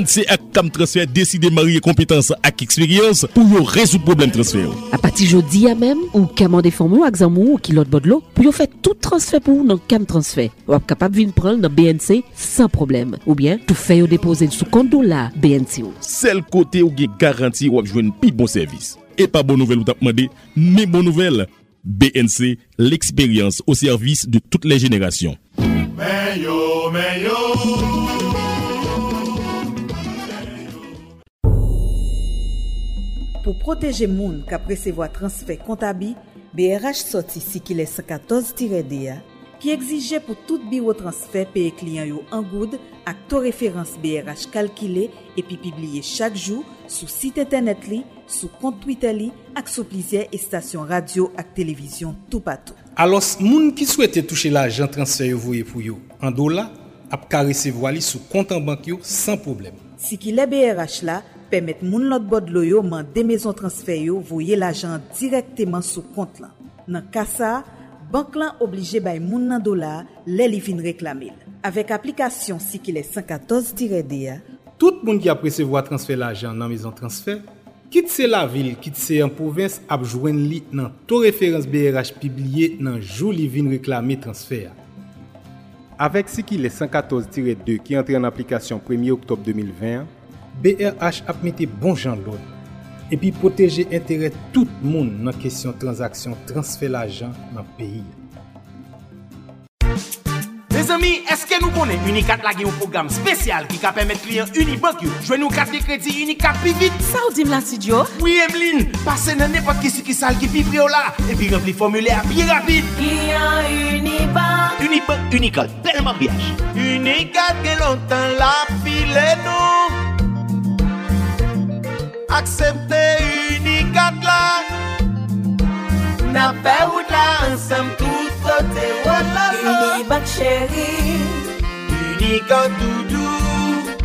ANC ak TAM Transfer deside marye kompetanse ak eksperyans pou yo rezou problem transfer. A pati jodi ya mem, ou kamande formou ak zanmou ou kilot bodlo, pou yo fè tout transfer pou nan KAM Transfer. Wap kapap vin pran nan BNC san problem. Ou bien, tou fè yo depose sou konto la BNC ou. Sel kote ou ge garanti wap jwen pi bon servis. E pa bon nouvel ou tap mande, me bon nouvel. BNC, l'expérience au service de toutes les générations. Mais yo, mais yo. Pour protéger moun ka presevo a transfer kontabi, BRH soti si ki le 114-DA, ki egzije pou tout biro transfer peye kliyan yo an goud ak to referans BRH kalkile epi pibliye chak jou sou site internet li, sou kont Twitter li ak sou plizye estasyon radio ak televizyon tou patou. Alos moun ki souwete touche la ajan transfer yo voye pou yo an do la, ap ka resevo ali sou kontan bank yo san problem. Si ki le BRH la, pemet moun lot bod lo yo man de mezon transfer yo voye l'ajan direkteman sou kont lan. Nan kasa, bank lan oblije bay moun nan dola le li vin reklamil. Avek aplikasyon si ki le 114 dire. Tout moun ki apresevo a transfer l'ajan nan mezon transfer, kit se la vil, kit se an provins ap jwen li nan to referans BRH pibliye nan jou li vin reklami transfer ya. Avek si ki le 114-2 ki entre an aplikasyon 1 oktob 2020, BRH ap mette bon jan loun. Epi proteje entere tout moun nan kesyon transaksyon transfer l'ajan nan peyi. Mes amis, eske nou konen Unicat la gen yon program spesyal ki ka permet kliyen Unibank yo? Jwen nou kat de kredi Unicat pi vit? Sa ou dim la si? Oui, Emeline, pase nan nepot ki si ki sal ki pi prio la epi rempli formule a pi rapide. Kliyen Unibank Unibank, Unicat, telman biyaj. Unicat gen lontan la file nou aksepte unikat la. Na pe wout la ansam tout kote la sa Unibak chéri. Unikat doudou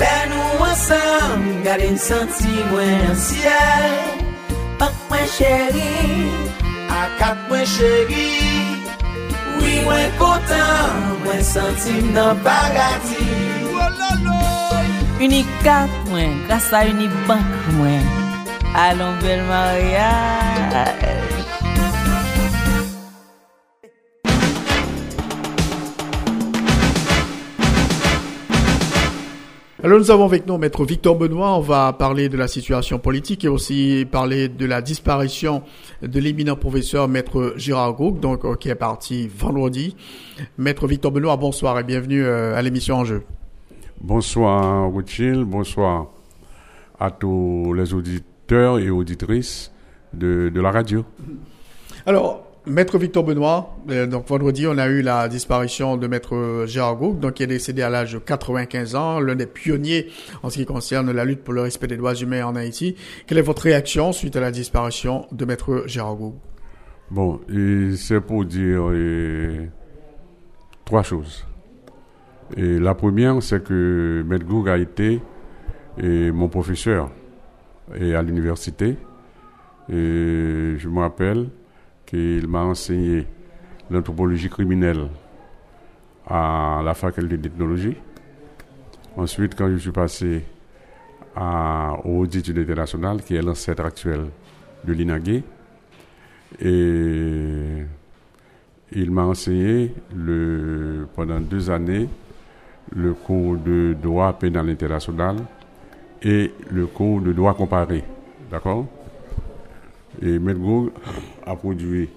Lè nou ansam Gade m santi mwen an siel. Pak mwen chéri. Akat mwen chéri. Oui mwen kontan Mwen senti m nan bagati Unicat mwen Grasa Unibank mwen Alon bel mariage Alors nous avons avec nous Maître Victor Benoît, on va parler de la situation politique et aussi parler de la disparition de l'éminent professeur Maître Gérard Gouk, donc euh, qui est parti vendredi. Maître Victor Benoît, bonsoir et bienvenue euh, à l'émission Enjeu. Bonsoir Rothschild, bonsoir à tous les auditeurs et auditrices de, de la radio. Alors, Maître Victor Benoît, euh, donc vendredi, on a eu la disparition de Maître Gérard Gouk, donc qui est décédé à l'âge de 95 ans, l'un des pionniers en ce qui concerne la lutte pour le respect des droits humains en Haïti. Quelle est votre réaction suite à la disparition de Maître Gérard Gouk Bon, c'est pour dire et, trois choses. Et la première, c'est que Maître Gouk a été mon professeur à l'université. Et je me rappelle qu'il m'a enseigné l'anthropologie criminelle à la faculté d'ethnologie. Ensuite, quand je suis passé à, aux études internationales, qui est l'ancêtre actuel de l'INAGUE, et il m'a enseigné pendant deux années le cours de droit pénal international et le cours de droit comparé. D'accord? Et Goug a produit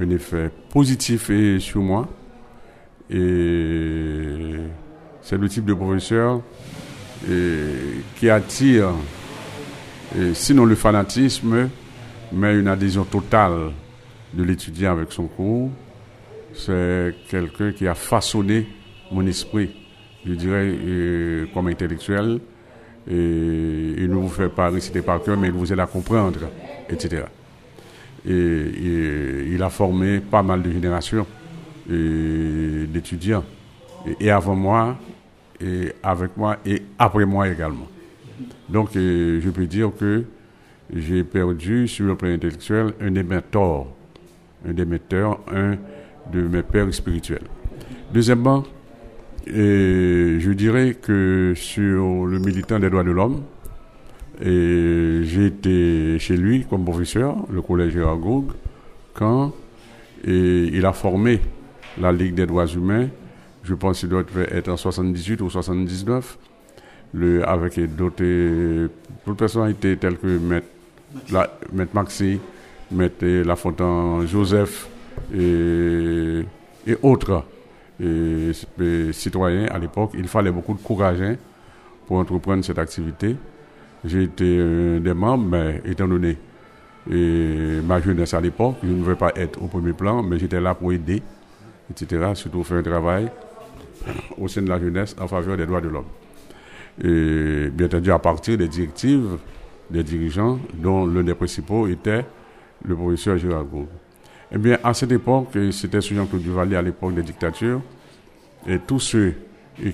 un effet positif sur moi. Et c'est le type de professeur qui attire sinon, le fanatisme, mais une adhésion totale de l'étudiant avec son cours, c'est quelqu'un qui a façonné mon esprit, je dirais, euh, comme intellectuel. Et il ne vous fait pas réciter par cœur, mais il vous aide à comprendre, etc. Et, il a formé pas mal de générations d'étudiants. Et, avant moi, et avec moi, et après moi également. Donc, je peux dire que j'ai perdu sur le plan intellectuel un des mentors, un des mentors, un de mes pères spirituels. Deuxièmement, je dirais que sur le militant des droits de l'homme, j'ai été chez lui comme professeur, le collège Gérard quand il a formé la Ligue des droits humains, je pense qu'il doit être en 78 ou 79, le, avec d'autres personnalités telles que Maître, la, Maître Maxi, Maître Lafontaine Joseph et, et autres et, citoyens à l'époque. Il fallait beaucoup de courage hein, pour entreprendre cette activité. J'ai été un des membres, mais étant donné et ma jeunesse à l'époque, je ne veux pas être au premier plan, mais j'étais là pour aider, etc., surtout faire un travail au sein de la jeunesse en faveur des droits de l'homme. Et bien entendu, à partir des directives des dirigeants, dont l'un des principaux était le professeur Gérard. Eh bien, à cette époque, c'était sous Jean-Claude Duvalier à l'époque des dictatures, et tous ceux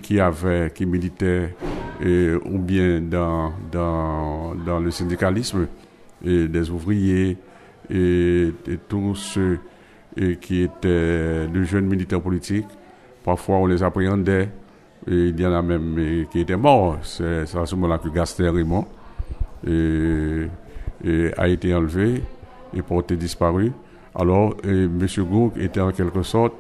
qui avaient, qui militaient, ou bien dans, dans, dans le syndicalisme, et des ouvriers, et, tous ceux qui étaient de jeunes militaires politiques, parfois on les appréhendait, et il y en a même qui étaient morts. C'est à ce moment-là que mort, et, a été enlevé et porté disparu. Alors, M. Gouk était en quelque sorte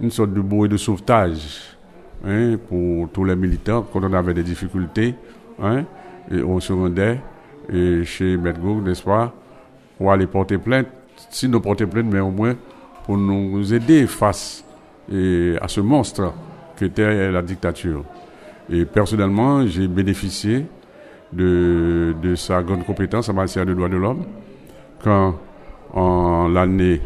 une sorte de bouée de sauvetage hein, pour tous les militants quand on avait des difficultés. Hein, et on se rendait chez M. Gouk, n'est-ce pas, pour aller porter plainte. Sinon porter plainte, mais au moins pour nous aider face à ce monstre qu'était la dictature. Et personnellement, j'ai bénéficié de, de sa grande compétence en matière de droits de l'homme quand en l'année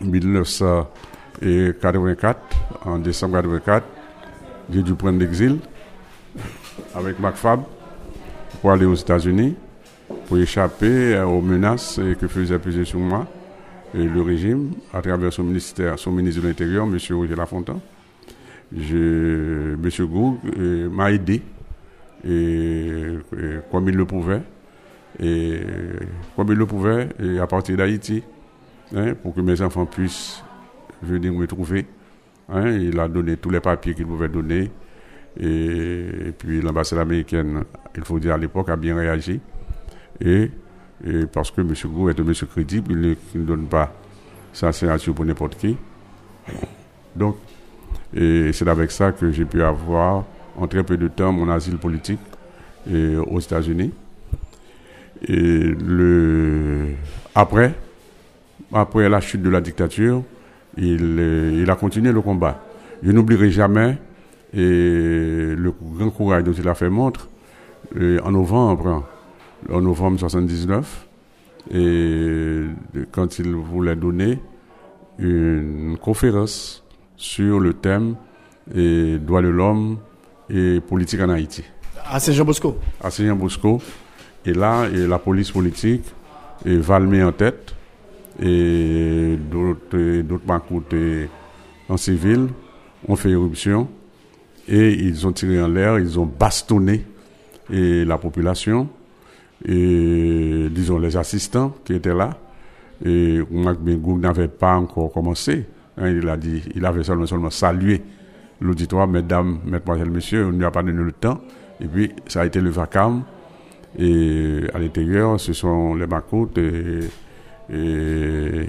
1984, en décembre 1984, j'ai dû prendre l'exil avec MacFab pour aller aux États-Unis, pour échapper aux menaces que faisait peser sur moi le régime à travers son ministère, son ministre de l'Intérieur, M. Roger Lafontaine. M. Goug euh, m'a aidé et, comme il le pouvait et comme il le pouvait, et à partir d'Haïti, hein, pour que mes enfants puissent venir me trouver. Hein, il a donné tous les papiers qu'il pouvait donner. Et, puis l'ambassade américaine, il faut dire à l'époque, a bien réagi. Et, parce que M. Gou est un monsieur crédible, il ne, donne pas sa signature pour n'importe qui. Donc, c'est avec ça que j'ai pu avoir en très peu de temps mon asile politique aux États-Unis. Et le, après, après la chute de la dictature, il, il a continué le combat. Je n'oublierai jamais et le grand courage dont il a fait montre en novembre, en novembre 79, et quand il voulait donner une conférence sur le thème et droits de l'homme et politique en Haïti. À Saint-Jean-Bosco. À Saint-Jean-Bosco. Et là, la police politique et Valmé en tête et d'autres bancoutes en civil ont fait éruption et ils ont tiré en l'air, ils ont bastonné et la population et disons les assistants qui étaient là. Et Bengoug n'avait pas encore commencé. Hein, il a dit, il avait seulement, seulement salué l'auditoire, mesdames, mesdemoiselles, messieurs, on ne lui a pas donné le temps. Et puis, ça a été le vacarme. Et à l'intérieur, ce sont les macoutes et,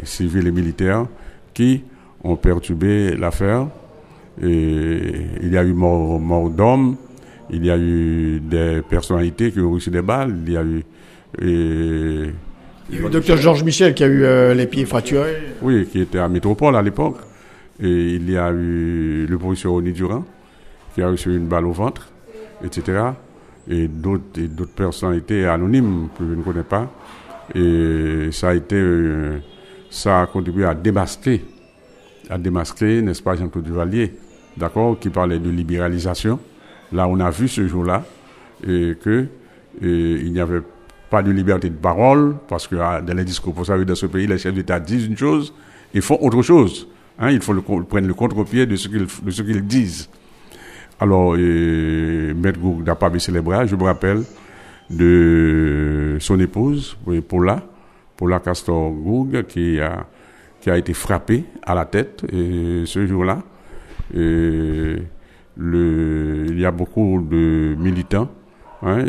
civils et militaires qui ont perturbé l'affaire. Et il y a eu mort, mort d'hommes, il y a eu des personnalités qui ont reçu des balles, il y a eu. Et, le docteur Georges Michel qui a eu euh, les pieds fracturés. Oui, qui était à Métropole à l'époque. Et il y a eu le professeur Oni Durand qui a reçu une balle au ventre, etc. et d'autres personnalités anonymes que je ne connais pas. Et ça a été, euh, ça a contribué à démasquer, à démasquer, n'est-ce pas, Jean-Claude Duvalier, d'accord, qui parlait de libéralisation. Là, on a vu ce jour-là et que il n'y avait pas de liberté de parole, parce que ah, dans les discours, vous savez, dans ce pays, les chefs d'État disent une chose et font autre chose. Hein, il faut le, prendre le contre-pied de ce qu'ils disent. Alors, Maître Goug n'a pas baissé les bras. Je me rappelle de son épouse, Paula, Paula Castor Goug, qui a, qui a été frappée à la tête ce jour-là. il y a beaucoup de militants hein,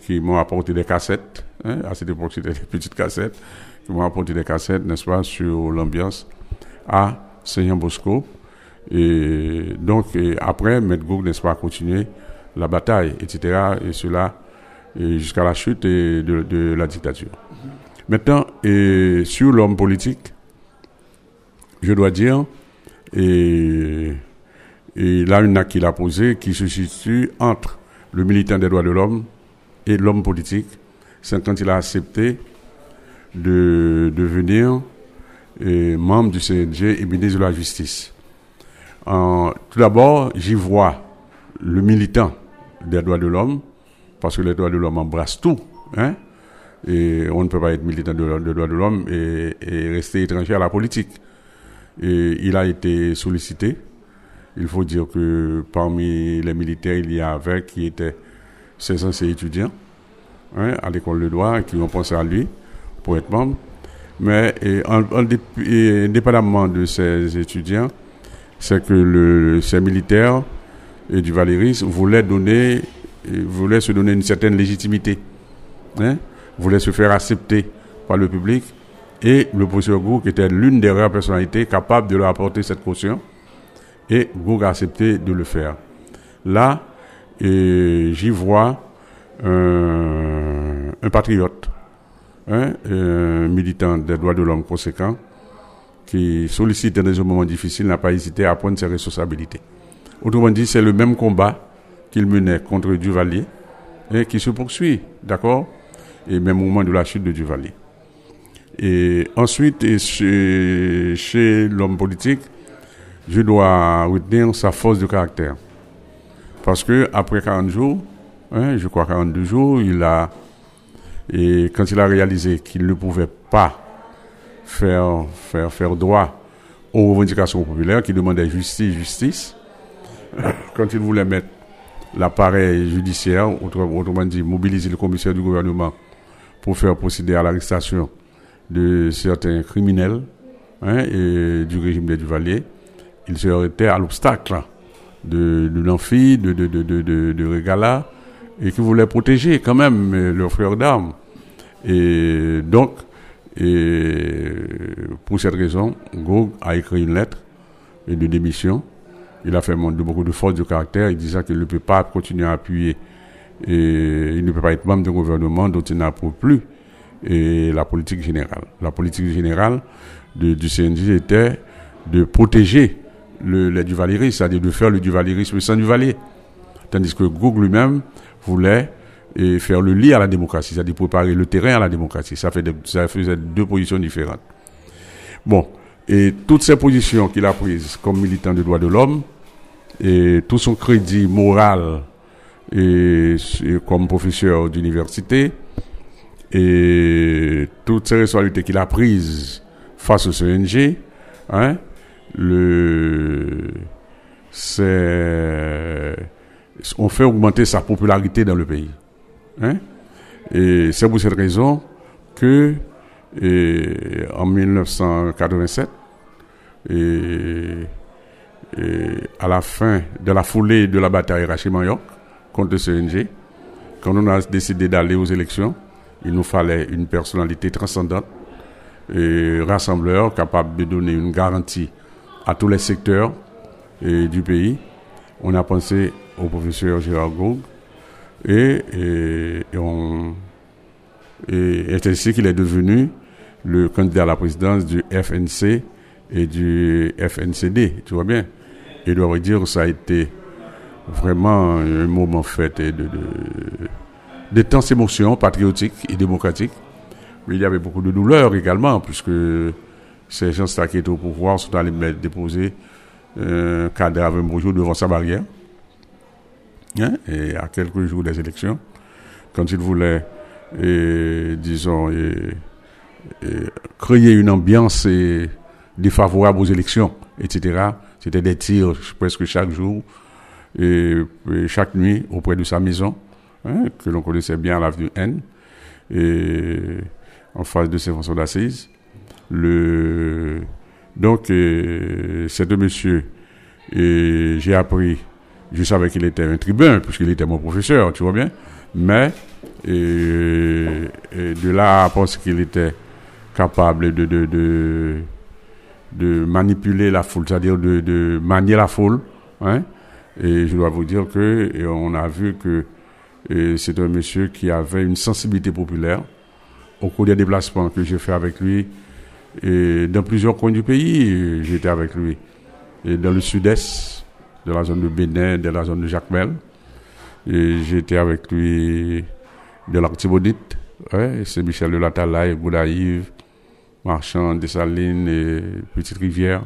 qui m'ont apporté des cassettes. Hein, à cette époque, c'était des petites cassettes. Qui m'ont apporté des cassettes, n'est-ce pas, sur l'ambiance à Seigneur Bosco. Et donc, après, Maître Goug, n'est-ce pas, continuer la bataille, etc. Et cela jusqu'à la chute de, la dictature. Maintenant, et sur l'homme politique, je dois dire, et, et là, une acte qu'il a qui se situe entre le militant des droits de l'homme et l'homme politique, c'est quand il a accepté de devenir membre du CNG et ministre de la Justice tout d'abord, j'y vois le militant des droits de l'homme, parce que les droits de l'homme embrassent tout. Hein? Et on ne peut pas être militant des droits de l'homme et, rester étranger à la politique. Et il a été sollicité. Il faut dire que parmi les militaires, il y avait qui étaient 500 étudiants hein, à l'école de droit qui ont pensé à lui pour être membre. Mais indépendamment de ces étudiants, c'est que le, ces militaires et du Valéris voulaient donner, voulaient se donner une certaine légitimité, hein, voulaient se faire accepter par le public. Et le professeur Goug était l'une des rares personnalités capables de leur apporter cette caution. Et Goug a accepté de le faire. Là, j'y vois un, un patriote, hein, un militant des droits de l'homme conséquent, qui sollicite dans des moments difficiles n'a pas hésité à prendre ses responsabilités. Autrement dit, c'est le même combat qu'il menait contre Duvalier et qui se poursuit, d'accord? Et même au moment de la chute de Duvalier. Et ensuite, chez, chez l'homme politique, je dois retenir sa force de caractère. Parce que après 40 jours, hein, je crois 42 jours, il a, et quand il a réalisé qu'il ne pouvait pas faire, faire, faire droit aux revendications populaires qui demandaient justice, justice. Quand il voulait mettre l'appareil judiciaire, autrement dit, mobiliser le commissaire du gouvernement pour faire procéder à l'arrestation de certains criminels hein, et du régime des Duvaliers, il se heurtait à l'obstacle de, de l'amphi, de, de, de, de, de Regala, et qui voulait protéger quand même leurs frères d'armes. Et donc, et pour cette raison, Gog a écrit une lettre de démission. Il a fait montre de beaucoup de force de caractère. Il disait qu'il ne peut pas continuer à appuyer et il ne peut pas être membre d'un gouvernement dont il n'approuve plus la politique générale. La politique générale du CNJ était de protéger le, les Duvalier, c'est-à-dire de faire le Duvaliérisme sans Duvalier. Tandis que Gog lui-même voulait et faire le lit à la démocratie, c'est-à-dire préparer le terrain à la démocratie. Ça, fait ça faisait deux positions différentes. Bon, et toutes ces positions qu'il a prises comme militant des droits de l'homme, et tout son crédit moral et, comme professeur d'université, et toutes ces responsabilités qu'il a prises face au CNG, hein, le, c'est, on fait augmenter sa popularité dans le pays. Hein? Et c'est pour cette raison que en 1987, et, à la fin de la foulée de la bataille Rachid-Mayoc contre le CNG, quand on a décidé d'aller aux élections, il nous fallait une personnalité transcendante et rassembleur capable de donner une garantie à tous les secteurs du pays. On a pensé au professeur Gérard Goug, et, et, on, et, ainsi qu'il est devenu le candidat à la présidence du FNC et du FNCD, tu vois bien. Et dois dire que ça a été vraiment un moment fait de, de, d'étenses émotions patriotiques et démocratiques. Mais il y avait beaucoup de douleur également, puisque ces gens-là qui étaient au pouvoir sont allés mettre, déposer un cadavre un devant sa barrière. Hein, et à quelques jours des élections, quand ils voulaient, et, disons, créer une ambiance défavorable aux élections, etc., c'était des tirs presque chaque jour et, chaque nuit auprès de sa maison, hein, que l'on connaissait bien à l'avenue N, et en face de ses fonctions d'assises. Le, donc, c'est de monsieur, et j'ai appris, je savais qu'il était un tribun, puisqu'il était mon professeur, tu vois bien, mais de là à penser qu'il était capable de, de, de, de manipuler la foule, c'est-à-dire de, de manier la foule, hein, et je dois vous dire que on a vu que c'est un monsieur qui avait une sensibilité populaire. Au cours des déplacements que j'ai fait avec lui, et dans plusieurs coins du pays, j'étais avec lui. Et dans le sud-est, de la zone de Bénin, de la zone de Jacmel. Et j'étais avec lui de l'Artibonite, ouais, c'est Michel de la Talaï, Boudaïve, Marchand, Dessalines et Petite Rivière.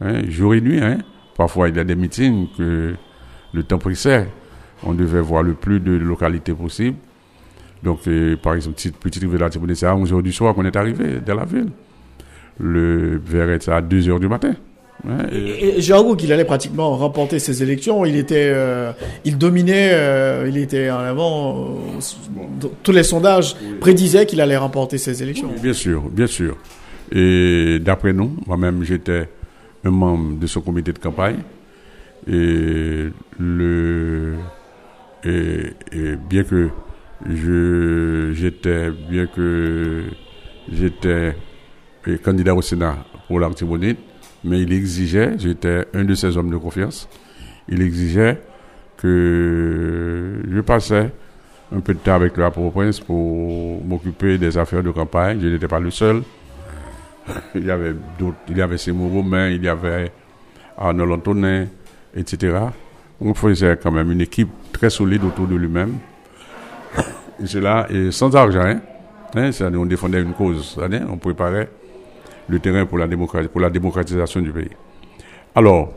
Hein, jour et nuit, hein. Parfois, il y a des meetings que le temps pressait. On devait voir le plus de localités possible. Donc, euh, par exemple, petite, petite rivière c'est à 11h du soir qu'on est arrivé dans la ville. Le verre à 2h du matin. Et, Jean qu'il allait pratiquement remporter ces élections. Il était, euh, il dominait, euh, il était en avant. tous les sondages prédisaient qu'il allait remporter ces élections. bien sûr, bien sûr. Et d'après nous, moi-même, j'étais un membre de son comité de campagne. Et, le, et, bien que je, j'étais, bien que j'étais candidat au Sénat pour l'Artibonite, mais il exigeait, j'étais un de ses hommes de confiance, il exigeait que je passais un peu de temps avec le Port-au-Prince pour m'occuper des affaires de campagne. Je n'étais pas le seul. il y avait d'autres, il y avait Seymour Romain, il y avait Arnold Antonin, etc. On faisait quand même une équipe très solide autour de lui-même. Et cela, et sans argent, hein, hein on défendait une cause, hein, on préparait le terrain pour la, démocratisation du pays. Alors,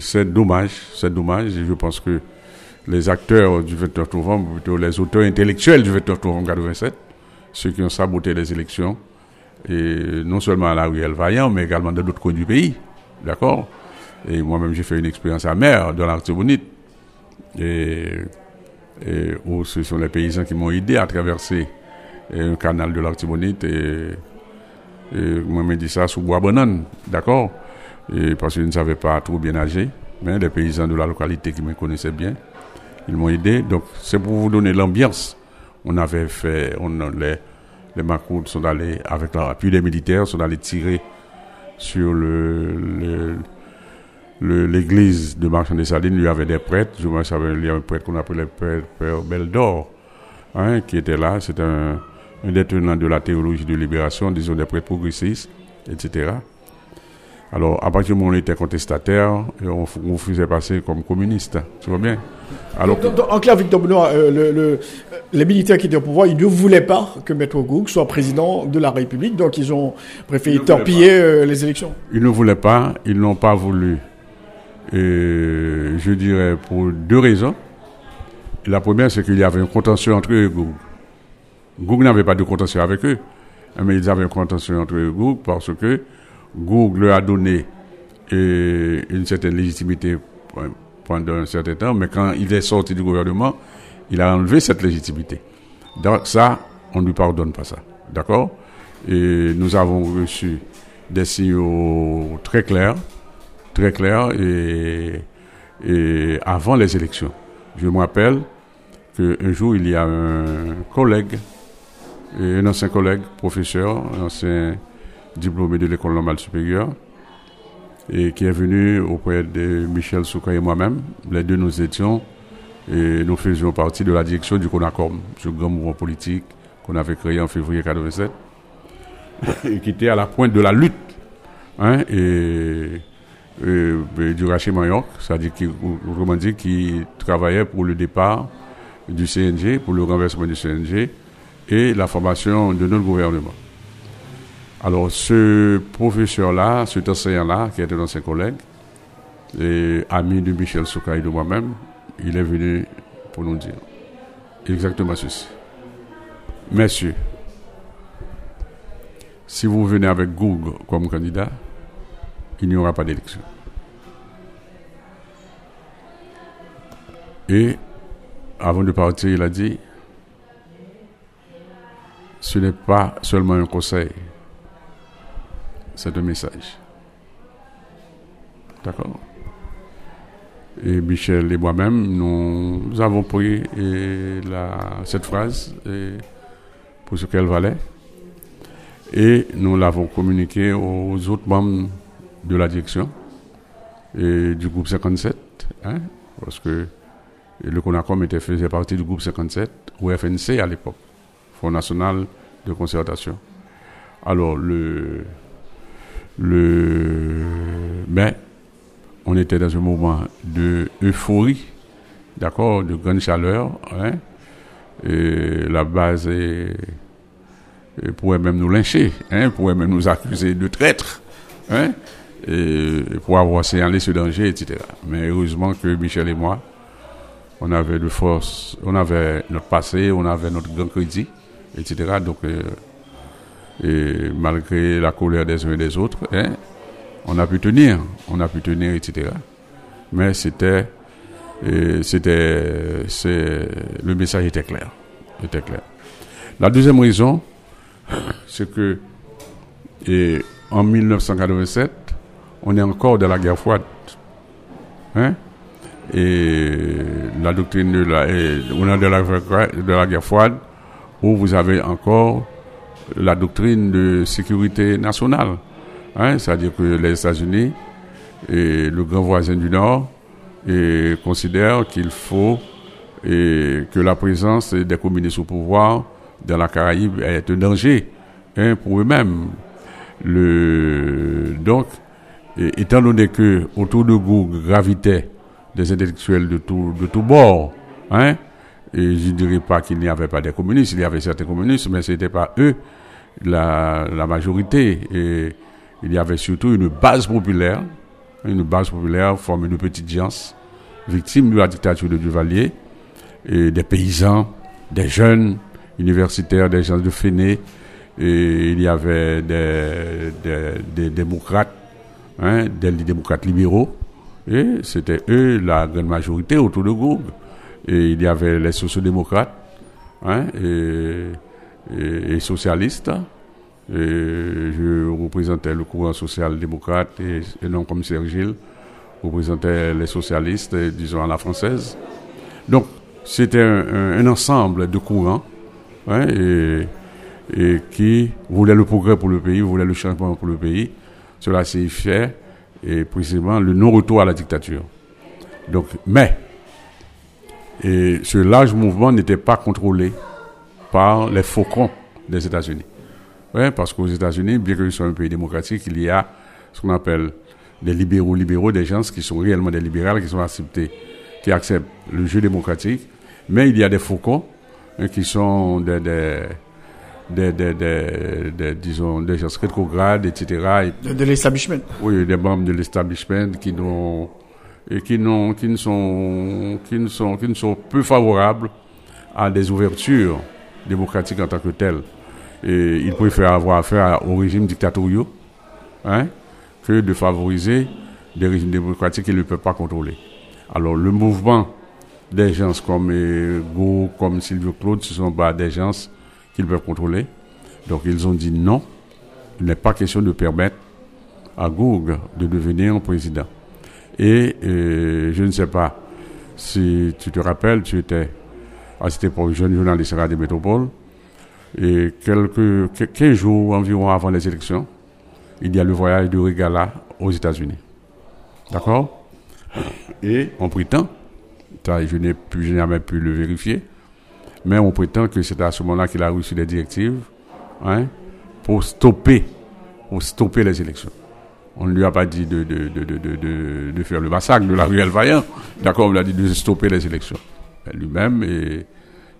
c'est dommage, c'est dommage, et je pense que les acteurs du 29 novembre, plutôt les auteurs intellectuels du 29 novembre 87, ceux qui ont saboté les élections, et non seulement à la rue Vaillant, mais également dans d'autres coins du pays. D'accord? Et moi-même, j'ai fait une expérience amère dans l'Artibonite, où ce sont les paysans qui m'ont aidé à traverser un canal de l'Artibonite, et, et moi, je dit ça sous bois banane, d'accord? Et Parce que je ne savais pas trop bien nager, mais les paysans de la localité qui me connaissaient bien, ils m'ont aidé. Donc, c'est pour vous donner l'ambiance on avait fait, on, les, les Macoutes sont allés, avec l'appui des militaires, sont allés tirer sur le, l'église de Marchand des Salines. Il y avait des prêtres, je me souviens, il y avait un prêtre qu'on appelait Père Beldor, hein, qui était là. C'est un, un détenant de la théologie de libération, disons des prêtres progressistes, etc. Alors, à partir du moment où on était contestataire, on, on faisait passer comme communiste. Tu vois bien Alors, En clair, Victor Benoît, euh, le, les militaires qui étaient au pouvoir, ils ne voulaient pas que Maître Goug soit président de la République, donc ils ont préféré torpiller euh, les élections. Ils ne voulaient pas, ils n'ont pas voulu. Et je dirais pour deux raisons. La première, c'est qu'il y avait un contentieux entre eux et Goug. Goug n'avait pas de contentieux avec eux, mais ils avaient un contentieux entre Goug parce que Google a donné euh, une certaine légitimité pendant un certain temps, mais quand il est sorti du gouvernement, il a enlevé cette légitimité. Donc ça, on ne lui pardonne pas ça. D'accord? Et nous avons reçu des signaux très clairs, très clairs, et, et avant les élections. Je me rappelle qu'un jour, il y a un collègue, un ancien collègue, professeur, un ancien diplômé de l'école normale supérieure, et qui est venu auprès de Michel Souka et moi-même. Les deux, nous étions et nous faisions partie de la direction du CONACOM, ce grand mouvement politique qu'on avait créé en février 87, et qui était à la pointe de la lutte. Hein, et, du Raché Mayoc, c'est-à-dire qui, autrement dit, qui travaillait pour le départ du CNG, pour le renversement du CNG et la formation de notre gouvernement. Alors, ce professeur-là, cet enseignant-là, qui était dans ses collègues, et ami de Michel Souka et de moi-même, il est venu pour nous dire exactement ceci. Messieurs, si vous venez avec Google comme candidat, il n'y aura pas d'élection. Et avant de partir, il a dit, ce n'est pas seulement un conseil, c'est un message. D'accord. Et Michel et moi-même, nous, avons pris cette phrase pour ce qu'elle valait. Et nous l'avons communiqué aux autres membres de la direction et du groupe 57, hein, parce que le CONACOM était, faisait partie du groupe 57, ou FNC à l'époque, National de concertation. Alors, le, le, mais on était dans un moment de euphorie, d'accord, de grande chaleur, hein, et la base pourrait même nous lyncher, hein, pourrait même nous accuser de traître, hein, et pour avoir signalé ce danger, etc. Mais heureusement que Michel et moi, on avait de force, on avait notre passé, on avait notre grand crédit, etc. Donc, euh, et malgré la colère des uns et des autres, hein, on a pu tenir, on a pu tenir, etc. Mais c'était, c'était, c'est, le message était clair, était clair. La deuxième raison, c'est que, en 1987, on est encore dans la guerre froide. Hein? Et la doctrine de la, on est dans de la guerre froide où vous avez encore la doctrine de sécurité nationale. Hein? C'est-à-dire que les États-Unis et le grand voisin du Nord considèrent qu'il faut et que la présence des communistes au pouvoir dans la Caraïbe est un danger hein, pour eux-mêmes. Donc, étant donné que autour de vous gravitaient des intellectuels de tout, de tout bord, hein, et je ne dirais pas qu'il n'y avait pas des communistes, il y avait certains communistes, mais ce n'était pas eux la, la majorité. Et il y avait surtout une base populaire, une base populaire formée de petites gens, victimes de la dictature de Duvalier, et des paysans, des jeunes universitaires, des gens de Féné, et il y avait des, des démocrates hein, des démocrates libéraux. Et c'était eux la grande majorité autour de Goug. Et il y avait les sociodémocrates hein, et, et, socialistes. Et je représentais le courant social-démocrate et, non comme Sergile représentait les socialistes, disons à la française. Donc c'était un, ensemble de courants hein, et, et qui voulaient le progrès pour le pays, voulaient le changement pour le pays. Cela s'est fait et précisément le non-retour à la dictature. Donc, mais et ce large mouvement n'était pas contrôlé par les faucons des États-Unis. Ouais, parce qu'aux États-Unis, bien que ce soit un pays démocratique, il y a ce qu'on appelle des libéraux libéraux, des gens qui sont réellement des libéraux, qui sont acceptés, qui acceptent le jeu démocratique, mais il y a des faucons hein, qui sont des, des des, des, des, disons, des gens rétrogrades, etc. De, de l'establishment. Oui, des membres de l'establishment qui n'ont, et qui n'ont, qui ne sont, qui ne sont, qui ne sont peu favorables à des ouvertures démocratiques en tant que telles. Et ils préfèrent avoir affaire au régime dictatoriaux, hein, que de favoriser des régimes démocratiques qu'ils ne peuvent pas contrôler. Alors, le mouvement des gens comme Go, comme Sylvio Claude, ce sont pas des gens qu'ils peuvent contrôler. Donc ils ont dit non, il n'est pas question de permettre à Goug de devenir président. Et euh, je ne sais pas si tu te rappelles, tu étais à cette époque jeune journaliste Radio Métropole, et quelques, quelques jours environ avant les élections, il y a le voyage de Regala aux États-Unis. D'accord? Et on prétend, je n'ai jamais pu le vérifier, mais on prétend que c'est à ce moment-là qu'il a reçu des directives hein, pour stopper, pour stopper les élections. On ne lui a pas dit de, de, de, de, faire le massacre de la ruelle Vaillant. D'accord, on lui a dit de stopper les élections. Lui-même et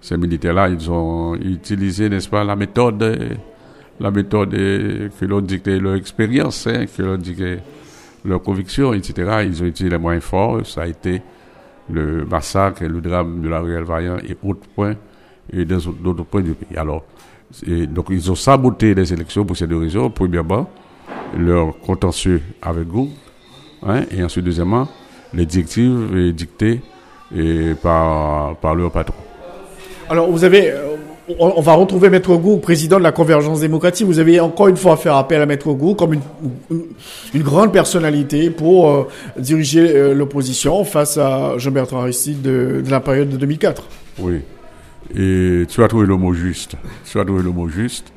ces militaires-là, ils ont utilisé, n'est-ce pas, la méthode, la méthode que l'on dictait leur expérience, hein, que l'on dictait leur conviction, etc. Ils ont utilisé les moyens forts. Ça a été le massacre et le drame de la ruelle Vaillant et autres points, et d'autres points du pays. Alors, donc ils ont saboté les élections pour ces deux raisons. Premièrement, leur contentieux avec vous, hein, et ensuite, deuxièmement, les directives dictées et par, par leur patron. Alors, vous avez, euh, on, va retrouver Maître Gou, président de la Convergence démocratique. Vous avez encore une fois fait appel à Maître Gou comme une, une, grande personnalité pour euh, diriger euh, l'opposition face à Jean-Bertrand Aristide de, de, la période de 2004. Oui. Et tu as trouvé le mot juste. Tu as trouvé le mot juste.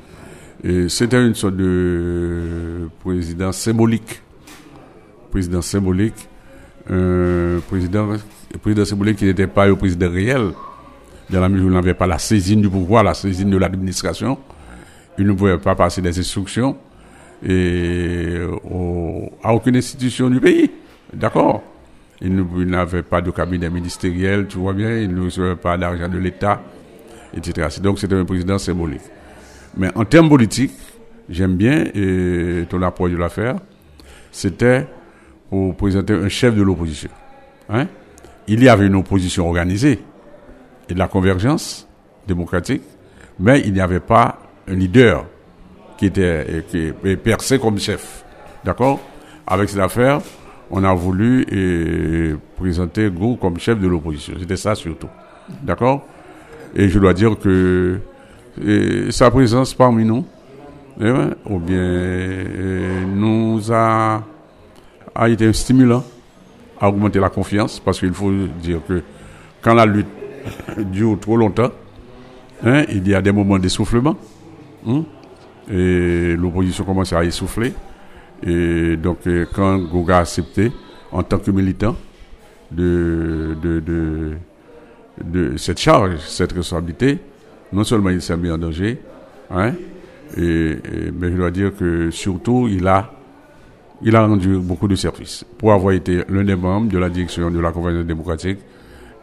C'était une sorte de président symbolique. Président symbolique. Président, président symbolique qui n'était pas le président réel dans la mesure où il n'avait pas la saisine du pouvoir, la saisine de l'administration. Il ne pouvait pas passer des instructions et à aucune institution du pays. D'accord? Il n'avait pas de cabinet ministériel, tu vois bien, il ne recevait pas d'argent de l'État, etc. Donc c'était un président symbolique. Mais en termes politiques, j'aime bien et ton approche de l'affaire, c'était pour présenter un chef de l'opposition. Hein? Il y avait une opposition organisée, et de la convergence démocratique, mais il n'y avait pas un leader qui était qui percé comme chef. D'accord Avec cette affaire, on a voulu présenter Gou comme chef de l'opposition. C'était ça surtout. D'accord Et je dois dire que sa présence parmi nous, eh ou bien, nous a, a été un stimulant à augmenter la confiance, parce qu'il faut dire que quand la lutte dure trop longtemps, hein, il y a des moments d'essoufflement. Hein, et l'opposition commence à essouffler. Et donc, euh, quand Goga a accepté, en tant que militant, de, de, de cette charge, cette responsabilité, non seulement il s'est mis en danger, hein, et, mais je dois dire que surtout, il a, il a rendu beaucoup de services. Pour avoir été l'un des membres de la direction de la Convention démocratique,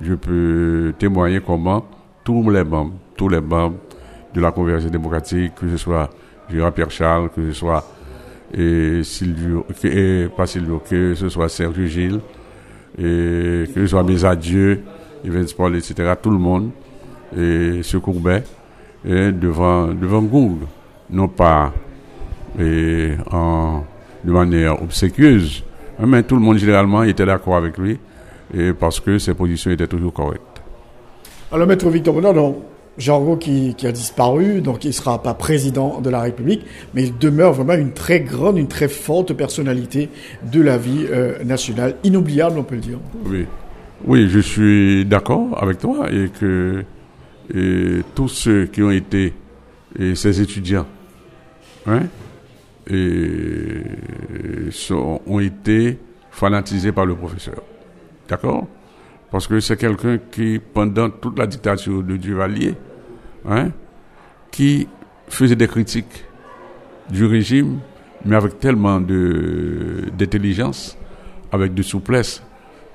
je peux témoigner comment tous les membres, tous les membres de la Convergence démocratique, que ce soit Gérard-Pierre Charles, que ce soit et que, pas Silvio, que ce soit Sergio Gilles, et que ce soit mes adieux, Evans Paul, etc., tout le monde et se courbait et devant, devant Google, non pas et en, de manière obséquieuse, mais tout le monde généralement était d'accord avec lui et parce que ses positions étaient toujours correctes. Alors, Maître Victor Bonnard, donc, Jean qui, qui, a disparu, donc il ne sera pas président de la République, mais il demeure vraiment une très grande, une très forte personnalité de la vie euh, nationale, inoubliable, on peut le dire. Oui, oui, je suis d'accord avec toi et que et tous ceux qui ont été et ces étudiants hein, et, sont, ont été fanatisés par le professeur. D'accord? Parce que c'est quelqu'un qui, pendant toute la dictature de Duvalier, hein, qui faisait des critiques du régime, mais avec tellement d'intelligence, avec de souplesse,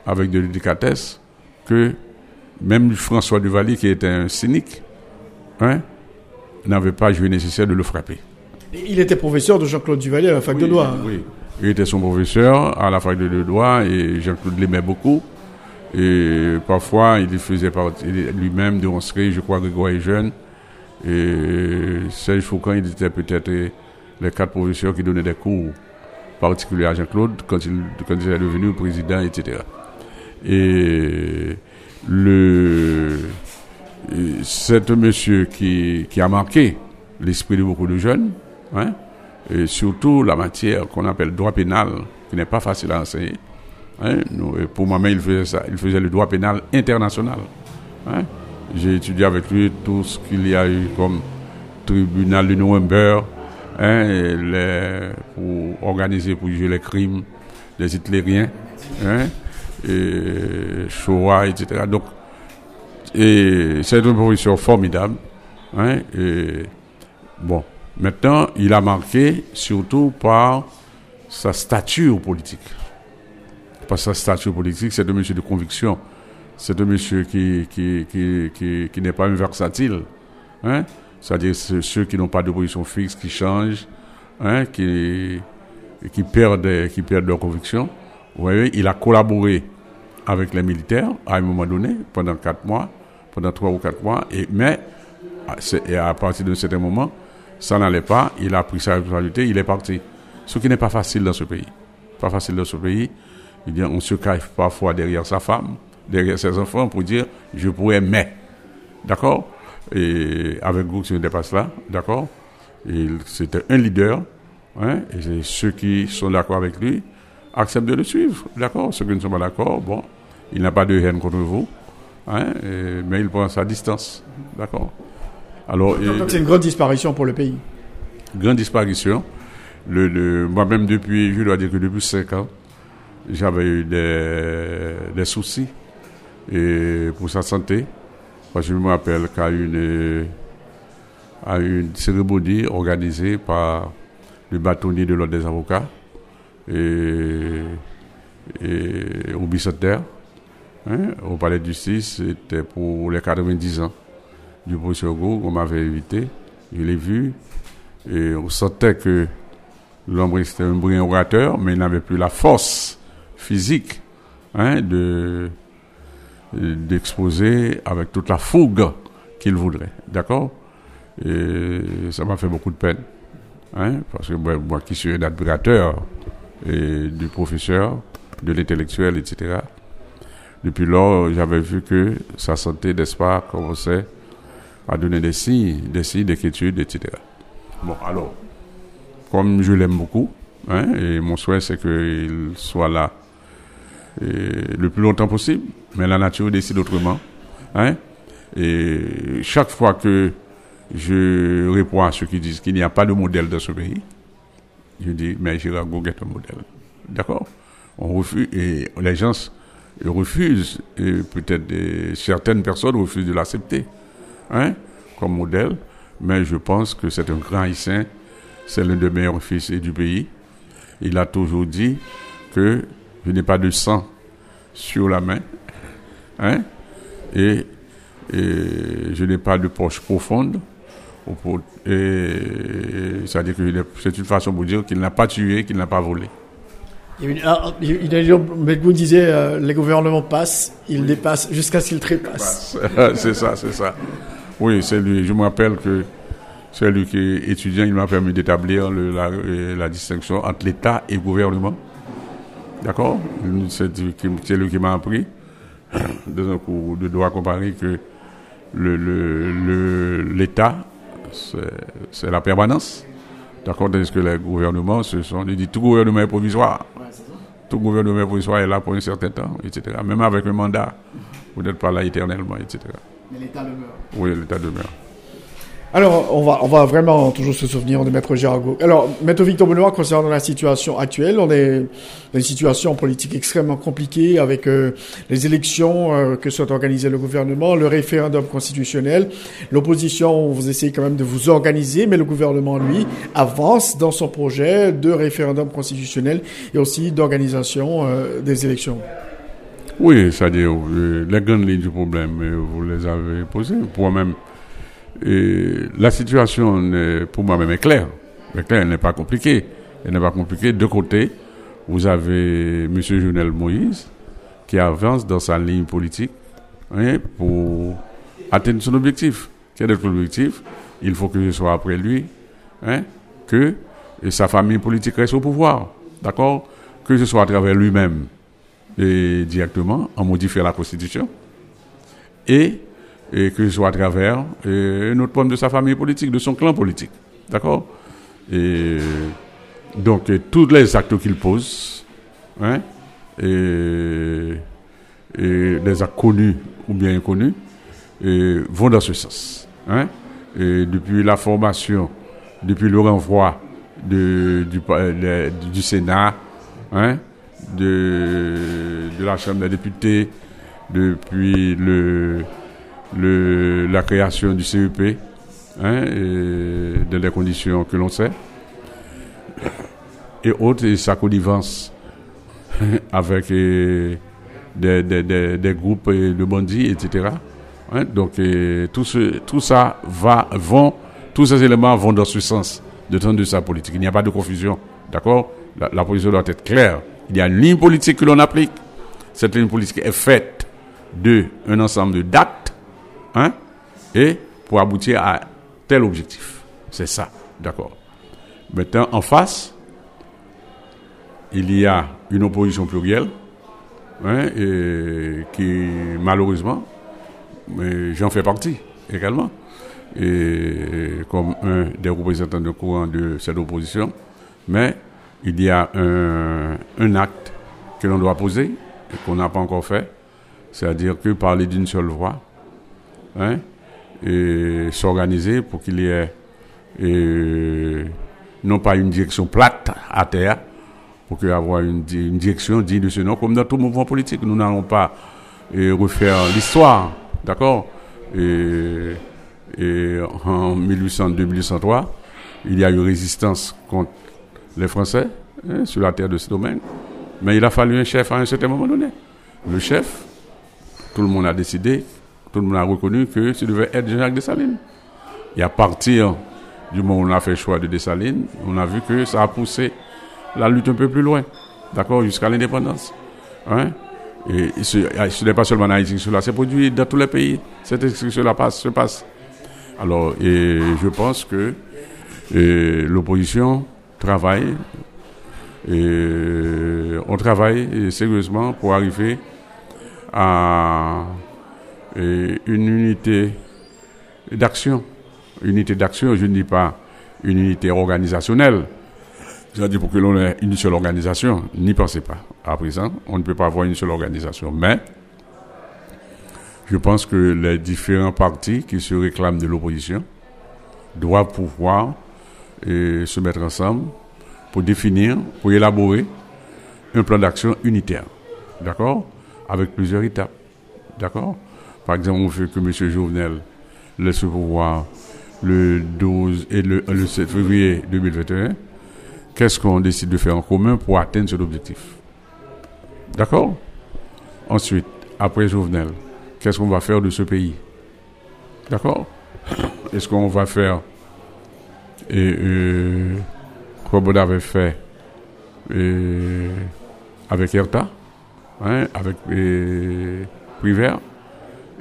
avec de délicatesse, que même François Duvalier, qui était un cynique, hein, n'avait pas joué nécessaire de le frapper. Il était professeur de Jean-Claude Duvalier à la fac de droit. Hein. Oui, il était son professeur à la fac de droit et Jean-Claude l'aimait beaucoup. Et parfois, il faisait partie lui-même démonstrer, je crois, Grégoire jeune. Et Serge Foucault, il était peut-être les quatre professeurs qui donnaient des cours particuliers à Jean-Claude quand il, quand il est devenu président, etc. Et le, c'est un monsieur qui, a marqué l'esprit de beaucoup de jeunes, hein, et surtout la matière qu'on appelle droit pénal, qui n'est pas facile à enseigner. Hein. pour moi-même, il faisait ça. Il faisait le droit pénal international. Hein. J'ai étudié avec lui tout ce qu'il y a eu comme tribunal de Nuremberg, hein, les, pour organiser, pour juger les crimes des Hitlériens. Et Shoah, etc. Donc, et c'est une profession formidable. Hein, bon, maintenant, il a marqué surtout par sa stature politique. Que sa stature politique, c'est un monsieur de conviction. C'est un monsieur qui, qui, qui, qui, qui n'est pas un versatile. Hein? C'est-à-dire ceux qui n'ont pas de position fixe, qui changent, hein? qui, qui, perdent, qui perdent leur conviction. Vous voyez, il a collaboré avec les militaires à un moment donné, pendant quatre mois, pendant trois ou quatre mois, et, mais et à partir d'un certain moment, ça n'allait pas, il a pris sa responsabilité, il est parti. Ce qui n'est pas facile dans ce pays. Pas facile dans ce pays. On se cache parfois derrière sa femme, derrière ses enfants pour dire je pourrais mais. D'accord? Et avec vous, ce n'était pas cela. D'accord C'était un leader. Hein, et ceux qui sont d'accord avec lui acceptent de le suivre. D'accord Ceux qui ne sont pas d'accord, bon, il n'a pas de haine contre vous. Hein, mais il prend sa distance. D'accord alors, c'est une grande disparition pour le pays. Grande disparition. Le, Moi-même, depuis, je dois dire que depuis 5 ans, j'avais eu des, des, soucis et pour sa santé. Parce que je me rappelle qu'à une, à une cérémonie organisée par le bâtonnier de l'ordre des avocats et, au bicentenaire, hein, au palais de justice, c'était pour les 90 ans du professeur Gou, on m'avait invité, je l'ai vu, et on sentait que l'homme était un brillant orateur, mais il n'avait plus la force physique hein, de d'exposer avec toute la fougue qu'il voudrait. D'accord? Et ça m'a fait beaucoup de peine. Hein, parce que moi, qui suis un admirateur et du professeur, de l'intellectuel, etc., depuis lors, j'avais vu que sa santé, n'est-ce pas, commençait à donner des signes, des signes d'inquiétude, etc. Bon, alors, comme je l'aime beaucoup, hein, et mon souhait c'est qu'il soit là le plus longtemps possible, mais la nature décide autrement. Hein, et chaque fois que je réponds à ceux qui disent qu'il n'y a pas de modèle dans ce pays, je dis, mais Gérard est un modèle. D'accord? On refuse, et les gens refusent, et peut-être certaines personnes refusent de l'accepter. Hein, comme modèle, mais je pense que c'est un grand haïtien, c'est l'un des meilleurs officiers du pays. Il a toujours dit que je n'ai pas de sang sur la main, hein, et, je n'ai pas de poche profonde. C'est-à-dire que c'est une façon pour dire qu'il n'a pas tué, qu'il n'a pas volé. Ah, mais vous disiez, euh, les gouvernements passent, ils dépassent jusqu'à ce qu'ils trépassent. c'est ça, c'est ça. Oui, c'est lui. Je me rappelle que c'est lui qui est étudiant, il m'a permis d'établir la, la, distinction entre l'État et le gouvernement. D'accord? C'est lui qui m'a appris, dans un cours de droit comparé, que l'État, le, c'est la permanence. D'accord Tandis que les gouvernements, ce sont, il dit tout gouvernement est provisoire. tout gouvernement est provisoire est là pour un certain temps, etc. Même avec un mandat, vous n'êtes pas là éternellement, etc. Mais l'État demeure. Oui, l'État demeure. Alors, on va, vraiment toujours se souvenir de Maître Gérard Alors, Maître Victor Benoît, concernant la situation actuelle, on est dans une situation politique extrêmement compliquée avec euh, les élections euh, que souhaite organiser le gouvernement, le référendum constitutionnel. L'opposition, vous essayez quand même de vous organiser, mais le gouvernement, lui, avance dans son projet de référendum constitutionnel et aussi d'organisation euh, des élections. Oui, c'est-à-dire, les grandes lignes du problème, vous les avez posées. Pour moi-même, la situation, pour moi-même, est claire. Claire, elle n'est pas compliquée. Elle n'est pas compliquée. De côté, vous avez M. Jovenel Moïse, qui avance dans sa ligne politique hein, pour atteindre son objectif. Quel est l'objectif Il faut que je sois après lui, hein, que sa famille politique reste au pouvoir. D'accord? Que ce soit à travers lui-même directement en modifiant la Constitution et, que ce soit à travers un autre point de sa famille politique, de son clan politique. D'accord? Et donc, tous les actes qu'il pose, hein, et, les actes connus ou bien inconnus, vont dans ce sens. Hein, et depuis la formation, depuis le renvoi de, du, du Sénat, hein, de, de la Chambre des députés depuis le, le, la création du CEP, hein, dans les conditions que l'on sait. et autres, et sa connivence avec des, des, groupes de bandits, etc. Hein, donc tout, ce, tout ça va, vont, tous ces éléments vont dans ce sens de temps de sa politique. Il n'y a pas de confusion. D'accord? La, position doit être claire. Il y a une ligne politique que l'on applique. Cette ligne politique est faite de un ensemble de dates, hein, et pour aboutir à tel objectif. C'est ça. D'accord. Maintenant, en face, il y a une opposition plurielle, hein, et qui, malheureusement, j'en fais partie également, et comme un des représentants de courant de cette opposition, mais il y a un, un acte que l'on doit poser et qu'on n'a pas encore fait, c'est-à-dire que parler d'une seule voix, hein, et s'organiser pour qu'il y ait non pas une direction plate à terre, pour qu'il y ait une, direction digne de ce nom, comme dans tout mouvement politique. Nous n'allons pas refaire l'histoire, d'accord? Et, en 1800-1803, il y a eu résistance contre les Français hein, sur la terre de ce domaine, mais il a fallu un chef à un certain moment donné. Le chef, tout le monde a décidé, tout le monde a reconnu que ce devait être Jacques Dessalines. Et à partir du moment où on a fait le choix de Dessalines, on a vu que ça a poussé la lutte un peu plus loin, d'accord, jusqu'à l'indépendance. Hein? Et ce, n'est pas seulement en Haïti que cela s'est produit, dans tous les pays, cette cela passe, se passe. Alors, et je pense que l'opposition travaille, on travaille sérieusement pour arriver à une unité d'action unité d'action, je ne dis pas une unité organisationnelle. Dis pour que l'on ait une seule organisation, n'y pensez pas. À présent, on ne peut pas avoir une seule organisation. Mais, je pense que les différents partis qui se réclament de l'opposition doivent pouvoir euh, se mettre ensemble pour définir, pour élaborer un plan d'action unitaire. D'accord? Avec plusieurs étapes. D'accord? Par exemple, on veut que M. Jovenel laisse pouvoir le 12 et le, 7 février 2021, qu'est-ce qu'on décide de faire en commun pour atteindre cet objectif? D'accord? Ensuite, après Jovenel, qu'est-ce qu'on va faire de ce pays? D'accord? Est-ce qu'on va faire, et, euh, comme on avait fait avec Erta, hein, avec et,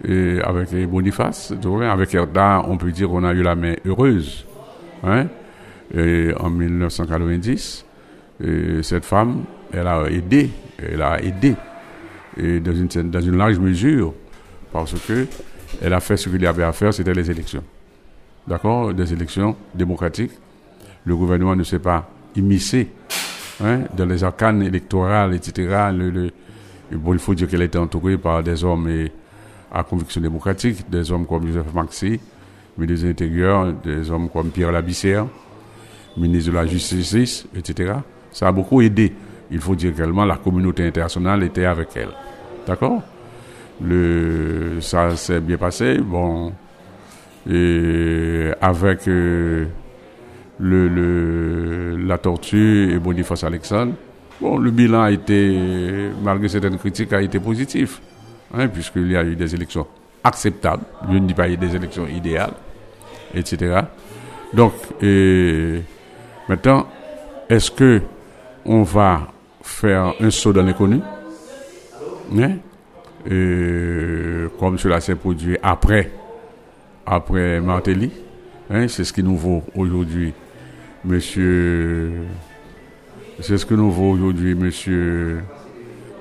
et avec Boniface, avec Erda, on peut dire qu'on a eu la main heureuse. Hein? Et en 1990, cette femme, elle a aidé, elle a aidé et dans, une, dans une large mesure parce que elle a fait ce qu'il y avait à faire, c'était les élections. D'accord? Des élections démocratiques. Le gouvernement ne s'est pas immiscé hein, dans les arcanes électorales, etc. Le, bon, il faut dire qu'elle était entourée par des hommes et à conviction démocratique, des hommes comme Joseph Maxi, ministre de l'Intérieur, des hommes comme Pierre Labissère, ministre de la Justice, etc. Ça a beaucoup aidé. Il faut dire également la communauté internationale était avec elle. D'accord? Le, Ça s'est bien passé. Bon, et avec euh, le, la tortue et Boniface Alexandre, bon, le bilan a été, malgré certaines critiques, a été positif. Hein, puisqu'il y a eu des élections acceptables, je ne dis pas des élections idéales, etc. Donc, maintenant, est-ce que on va faire un saut dans l'inconnu? Hein? comme cela s'est produit après, après Martelly, hein? c'est ce qui nous vaut aujourd'hui, monsieur, c'est ce que nous vaut aujourd'hui, monsieur,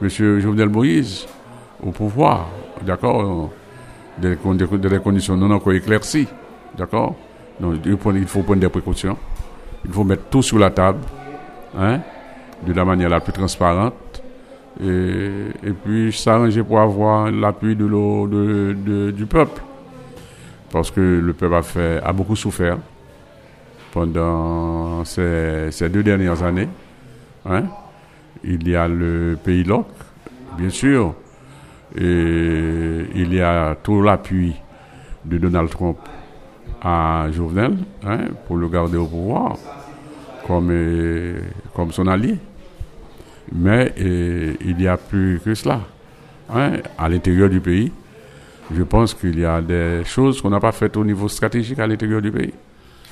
monsieur Jovenel Moïse au pouvoir, d'accord des, des, conditions non encore éclaircies, d'accord Donc il faut prendre des précautions, il faut mettre tout sur la table, hein, de la manière la plus transparente, et, puis s'arranger pour avoir l'appui de, de, du peuple. Parce que le peuple a, fait, a beaucoup souffert pendant ces, ces deux dernières années. Hein. Il y a le pays LOC, bien sûr, et il y a tout l'appui de Donald Trump à Jovenel hein, pour le garder au pouvoir, comme, comme son allié. Mais il n'y a plus que cela. Hein, à l'intérieur du pays, je pense qu'il y a des choses qu'on n'a pas faites au niveau stratégique à l'intérieur du pays.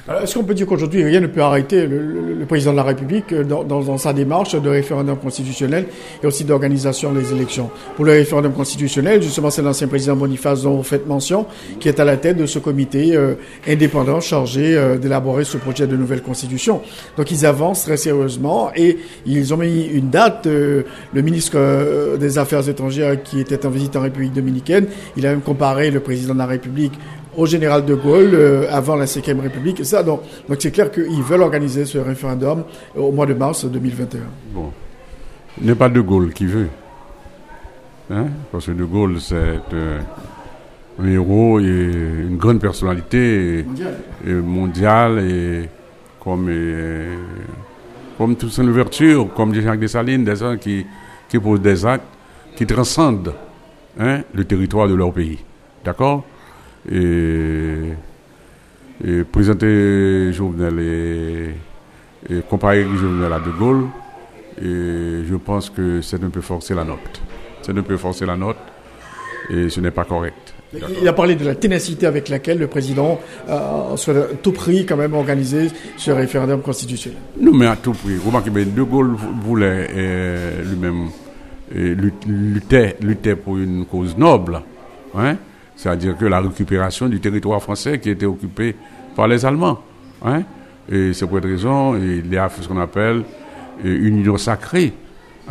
Est-ce qu'on peut dire qu'aujourd'hui, rien ne peut arrêter le, président de la République euh, dans, sa démarche de référendum constitutionnel et aussi d'organisation des élections? Pour le référendum constitutionnel, justement, c'est l'ancien président Boniface dont vous faites mention, qui est à la tête de ce comité euh, indépendant chargé euh, d'élaborer ce projet de nouvelle constitution. Donc ils avancent très sérieusement et ils ont mis une date. le ministre des Affaires étrangères qui était en visite en République dominicaine, il a même comparé le président de la République au général de Gaulle euh, avant la 5e République. Ça, donc, c'est clair qu'ils veulent organiser ce référendum au mois de mars 2021. Bon. Il n'est pas de Gaulle qui veut. Hein? Parce que de Gaulle, c'est euh, un héros et une grande personnalité mondiale et, comme, comme toute son ouverture, comme Jacques Dessalines, des gens qui, qui posent des actes qui transcendent hein, le territoire de leur pays. D'accord? Et, et présenter Jovenel et, et comparer Jovenel à De Gaulle, et je pense que c'est un peu forcer la note. C'est un peu forcer la note et ce n'est pas correct. Il a parlé de la ténacité avec laquelle le président euh, à tout prix quand même organiser ce référendum constitutionnel. Non, mais à tout prix. Remarquez, De Gaulle voulait euh, lui-même euh, lutter, lutter pour une cause noble. Hein? C'est-à-dire que la récupération du territoire français qui était occupé par les Allemands. Hein. Et c'est pour cette raison, il y a ce qu'on appelle une union sacrée,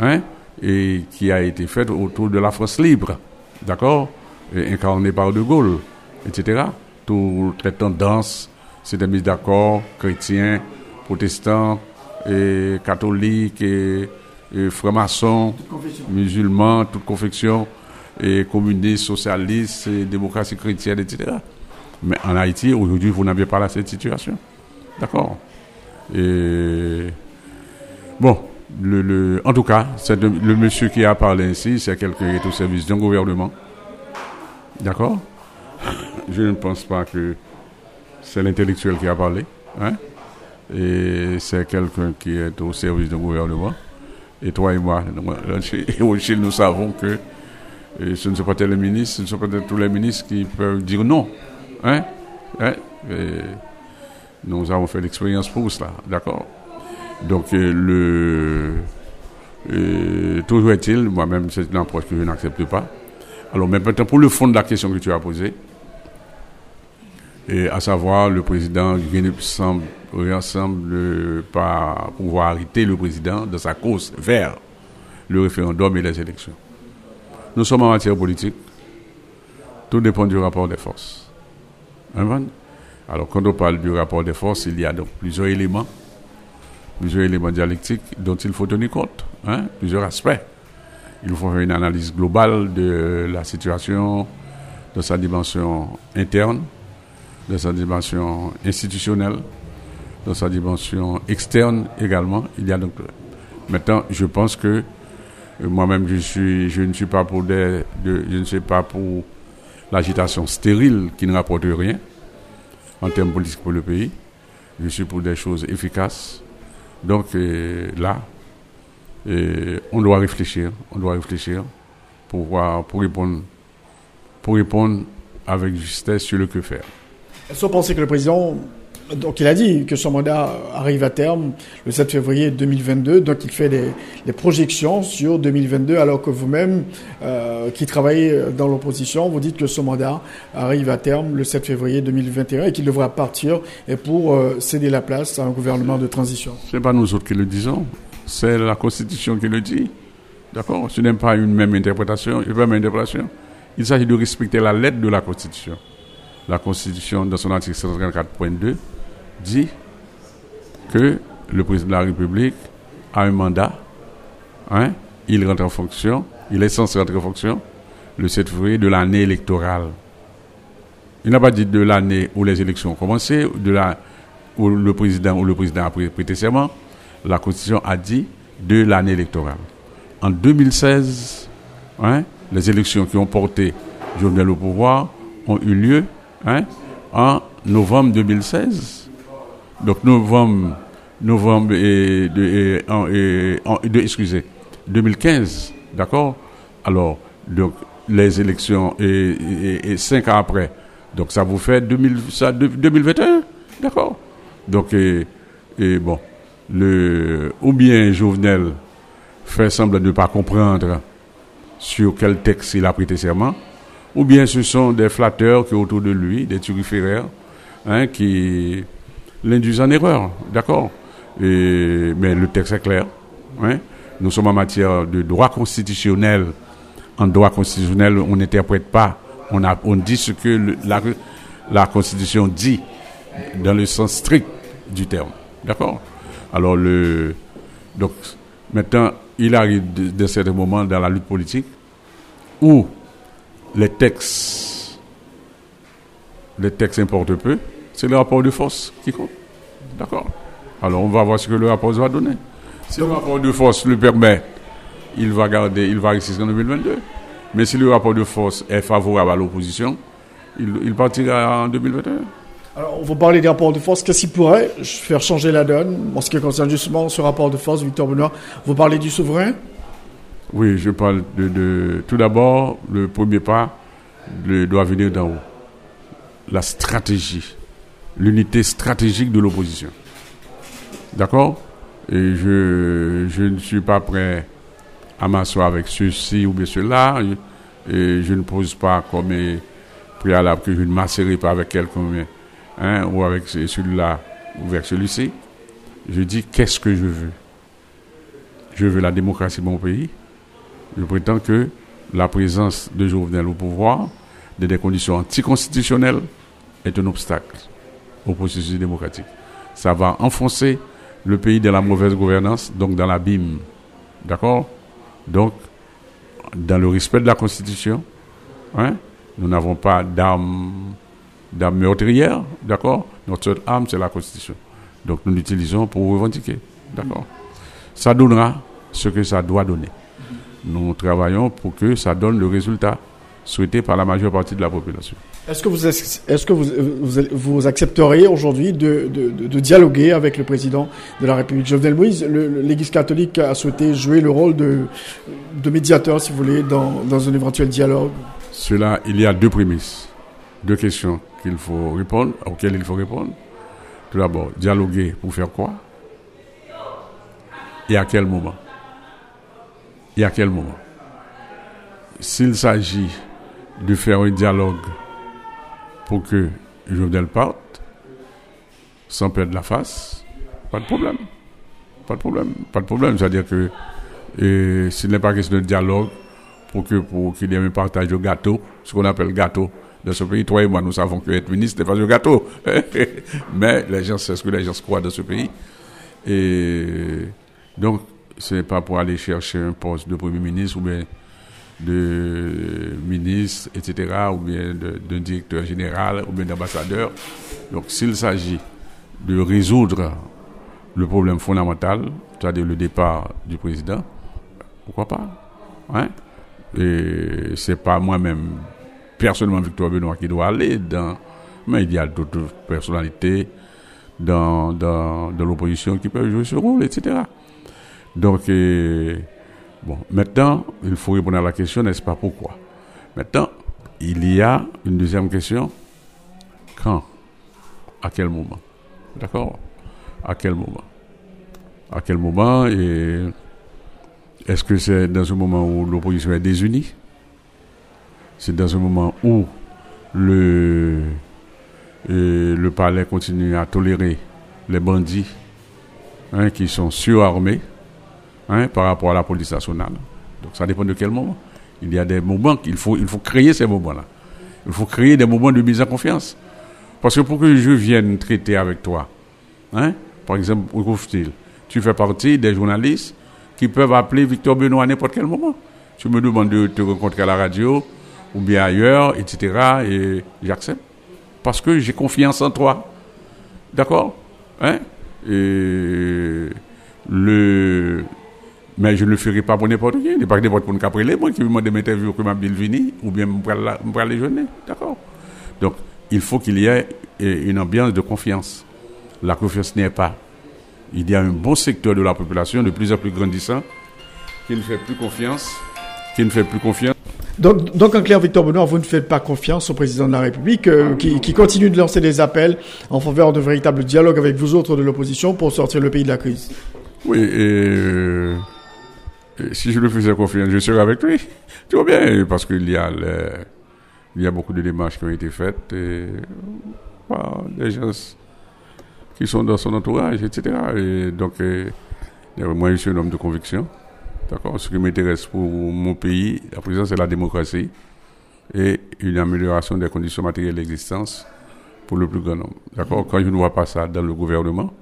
hein, et qui a été faite autour de la France libre, d'accord, incarnée par De Gaulle, etc. Toutes les tendances s'étaient mises d'accord, chrétiens, protestants, et catholiques, et, et francs-maçons, musulmans, toute confection et communistes, socialistes, et démocratie chrétienne, etc. Mais en Haïti, aujourd'hui, vous n'avez pas là cette situation. D'accord Et bon, le, en tout cas, le, monsieur qui a parlé ainsi, c'est quelqu'un qui est au service d'un gouvernement. D'accord Je ne pense pas que c'est l'intellectuel qui a parlé. Hein et c'est quelqu'un qui est au service d'un gouvernement. Et toi et moi, nous savons que et ce ne sont pas les ministres, ce ne sont pas tous les ministres qui peuvent dire non. Hein? hein? nous avons fait l'expérience pour cela, d'accord Donc, euh, le, euh, toujours est-il, moi-même, c'est une approche que je n'accepte pas. Alors, maintenant, pour le fond de la question que tu as posée, et à savoir, le président ne semble, semble pas pouvoir arrêter le président de sa cause vers le référendum et les élections. Nous sommes en matière politique. Tout dépend du rapport des forces. Hein, Alors, quand on parle du rapport des forces, il y a donc plusieurs éléments, plusieurs éléments dialectiques dont il faut tenir compte, hein, plusieurs aspects. Il faut faire une analyse globale de la situation, de sa dimension interne, de sa dimension institutionnelle, de sa dimension externe également. Il y a donc. Maintenant, je pense que moi-même, je, ne suis pas pour des, je ne pas pour l'agitation stérile qui ne rapporte rien en termes politiques pour le pays. Je suis pour des choses efficaces. Donc euh, là, euh, on doit réfléchir, on doit réfléchir pour voir, pour répondre, pour répondre avec justesse sur le que faire. Est-ce que vous pensez que le président donc il a dit que son mandat arrive à terme le 7 février 2022, donc il fait des, projections sur 2022, alors que vous-même, euh, qui travaillez dans l'opposition, vous dites que son mandat arrive à terme le 7 février 2021 et qu'il devra partir pour euh, céder la place à un gouvernement de transition. Ce n'est pas nous autres qui le disons, c'est la Constitution qui le dit. D'accord? Ce n'est pas une même interprétation, une même interprétation. Il s'agit de respecter la lettre de la Constitution. La Constitution, dans son article 134.2, dit que le président de la République a un mandat, hein, il rentre en fonction, il est censé rentrer en fonction le 7 février de l'année électorale. Il n'a pas dit de l'année où les élections ont commencé, de la, où le président, où le président a prêté serment. La Constitution a dit de l'année électorale. En 2016, hein, les élections qui ont porté Jovenel au pouvoir ont eu lieu hein, en novembre 2016. Donc novembre novembre et excusez, 2015, d'accord? Alors, donc, les élections et, cinq ans après, donc ça vous fait 2000, ça, 2021, d'accord? Donc, et, bon, le, ou bien Jovenel fait semblant de ne pas comprendre sur quel texte il a prêté serment, ou bien ce sont des flatteurs qui autour de lui, des turiféraires, hein, qui l'induisent en erreur, d'accord? Mais le texte est clair. Hein? Nous sommes en matière de droit constitutionnel. En droit constitutionnel, on n'interprète pas, on, dit ce que la, Constitution dit dans le sens strict du terme. D'accord? Alors, le, maintenant, il arrive de certains moments dans la lutte politique où les textes, les textes importent peu, c'est le rapport de force qui compte. D'accord Alors on va voir ce que le rapport va donner. Si le rapport de force le permet, il va garder, il va résister en 2022. Mais si le rapport de force est favorable à l'opposition, il, partira en 2021. Alors, on va parler des rapports de force. Qu'est-ce qui pourrait faire changer la donne? En ce qui concerne justement ce rapport de force, Victor Benoît Vous parlez du souverain? Oui, je parle de. tout d'abord, le premier pas doit venir d'en haut. La stratégie l'unité stratégique de l'opposition. D'accord? Et je, je ne suis pas prêt à m'asseoir avec ceci ou bien cela. Et je ne pose pas comme préalable que je ne m'asserai pas avec quelqu'un hein, ou avec celui-là ou avec celui-ci. Je dis qu'est-ce que je veux? Je veux la démocratie de mon pays. Je prétends que la présence de Jovenel au pouvoir, dans des conditions anticonstitutionnelles, est un obstacle au processus démocratique. Ça va enfoncer le pays dans la mauvaise gouvernance, donc dans l'abîme. D'accord? Donc, dans le respect de la Constitution, hein, nous n'avons pas d'armes meurtrières, d'accord? Notre seule arme, c'est la Constitution. Donc, nous l'utilisons pour revendiquer, d'accord? Ça donnera ce que ça doit donner. Nous travaillons pour que ça donne le résultat souhaité par la majeure partie de la population. Est-ce que vous, est-ce que vous, vous, accepteriez aujourd'hui de, de, dialoguer avec le président de la République Jovenel Moïse? L'Église catholique a souhaité jouer le rôle de, de médiateur, si vous voulez, dans, dans un éventuel dialogue. Cela, il y a deux prémices, deux questions qu'il faut répondre, auxquelles il faut répondre. Tout d'abord, dialoguer pour faire quoi? Et à quel moment? Et à quel moment? S'il s'agit de faire un dialogue pour que Jovenel parte, sans perdre la face, pas de problème. Pas de problème. Pas de problème. C'est-à-dire que s'il n'est pas question de dialogue, pour que pour qu'il y ait un partage de gâteau, ce qu'on appelle gâteau dans ce pays, toi et moi, nous savons que être ministre n'est pas un gâteau. Mais les gens, c'est ce que les gens croient dans ce pays. Et donc, ce n'est pas pour aller chercher un poste de Premier ministre ou bien de ministre, etc., ou bien d'un directeur général, ou bien d'ambassadeur. Donc, s'il s'agit de résoudre le problème fondamental, c'est-à-dire le départ du président, pourquoi pas hein? Et c'est pas moi-même, personnellement, Victor Benoît, qui doit aller. Mais il y a d'autres personnalités dans, dans, dans l'opposition qui peuvent jouer ce rôle, etc. Donc, Bon, maintenant, il faut répondre à la question, n'est-ce pas pourquoi? Maintenant, il y a une deuxième question. Quand? À quel moment? D'accord? À quel moment? À quel moment et est-ce que c'est dans un moment où l'opposition est désunie? C'est dans un moment où le, le palais continue à tolérer les bandits hein, qui sont surarmés? Hein, par rapport à la police nationale. Donc ça dépend de quel moment. Il y a des moments qu'il faut, il faut créer ces moments-là. Il faut créer des moments de mise en confiance. Parce que pour que je vienne traiter avec toi, hein, par exemple, tu fais partie des journalistes qui peuvent appeler Victor Benoît à n'importe quel moment. Tu me demandes de te rencontrer à la radio ou bien ailleurs, etc. Et j'accepte. Parce que j'ai confiance en toi. D'accord? Hein? Et le, mais je ne le ferai pas pour n'importe qui. Il n'est pas n'importe pour nous moi qui me demande m'interviewer comme Bill Vini ou bien me les jeunes. D'accord Donc, il faut qu'il y ait une ambiance de confiance. La confiance n'est pas. il y a un bon secteur de la population de plus en plus grandissant qui ne fait plus confiance, qui ne fait plus confiance. Donc, donc en clair, Victor Benoît, vous ne faites pas confiance au président de la République euh, qui, qui, continue de lancer des appels en faveur de véritable dialogue avec vous autres de l'opposition pour sortir le pays de la crise. Oui, et, si je le faisais confiance, je serais avec lui. Tu vois bien, parce qu'il y a il y a beaucoup de démarches qui ont été faites et par des gens qui sont dans son entourage, etc. Et donc, moi, je suis un homme de conviction. D'accord Ce qui m'intéresse pour mon pays, la présent, c'est la démocratie et une amélioration des conditions matérielles d'existence pour le plus grand nombre. D'accord Quand je ne vois pas ça dans le gouvernement,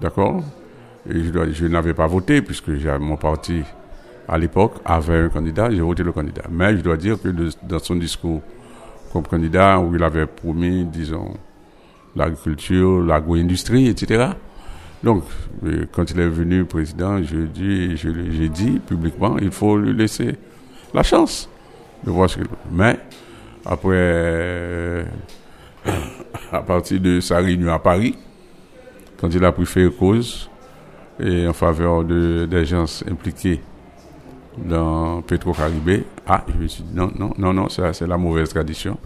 d'accord Et je, je n'avais pas voté puisque mon parti, à l'époque, avait un candidat, j'ai voté le candidat. Mais je dois dire que dans son discours comme candidat, où il avait promis, disons, l'agriculture, l'agro-industrie, etc., donc, euh, quand il est venu président, je dis, j'ai dit publiquement, il faut lui laisser la chance de voir ce qu'il Mais, après, euh, à partir de sa réunion à Paris, quand il a pris fait cause et en faveur de, des gens impliqués dans Petro-Caribé, ah, je me suis dit, non, non, non, non, c'est la mauvaise tradition.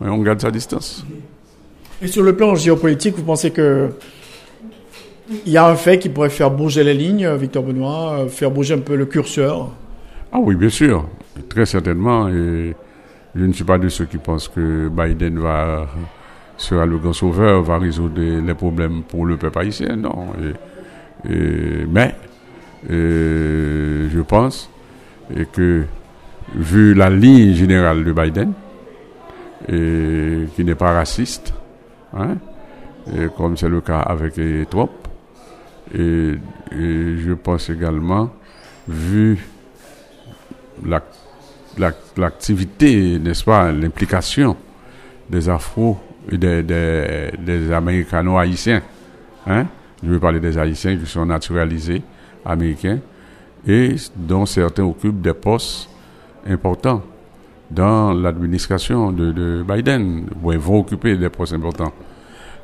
Mais on garde sa distance. Et sur le plan géopolitique, vous pensez que il y a un fait qui pourrait faire bouger les lignes, Victor Benoît, euh, faire bouger un peu le curseur? Ah oui, bien sûr, très certainement. Et je ne suis pas de ceux qui pensent que Biden va sera le grand sauveur, va résoudre les problèmes pour le peuple haïtien, non. Mais je pense que vu la ligne générale de Biden, qui n'est pas raciste, hein, comme c'est le cas avec Trump, et, je pense également, vu l'activité, n'est-ce pas, l'implication des Afro et des, des, Américano-Haïtiens, hein? Je veux parler des Haïtiens qui sont naturalisés américains et dont certains occupent des postes importants dans l'administration de, Biden, ils vont occuper des postes importants.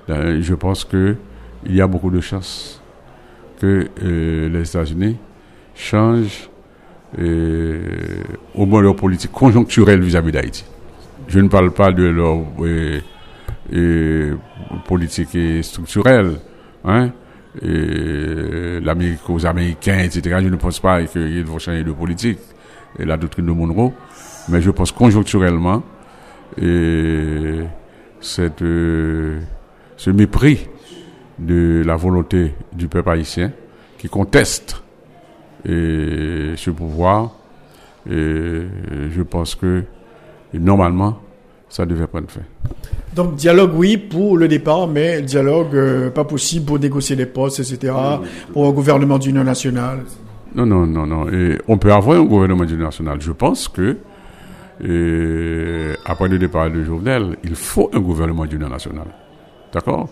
Euh, je pense qu'il y a beaucoup de chances que euh, les États-Unis changent euh, au moins leur politique conjoncturelle vis-à-vis d'Haïti. Je ne parle pas de leur euh, politique structurelle, hein, l'Amérique aux Américains, etc. Je ne pense pas qu'ils vont changer de politique, et la doctrine de Monroe, mais je pense conjoncturellement, et cette, ce mépris de la volonté du peuple haïtien qui conteste ce pouvoir. Je pense que normalement, ça devait prendre fin. Donc dialogue oui pour le départ, mais dialogue euh, pas possible pour négocier les postes, etc. pour un gouvernement d'union nationale. Non, non, non, non. Et on peut avoir un gouvernement d'union nationale. Je pense que après le départ de Jovenel, il faut un gouvernement d'union nationale. D'accord?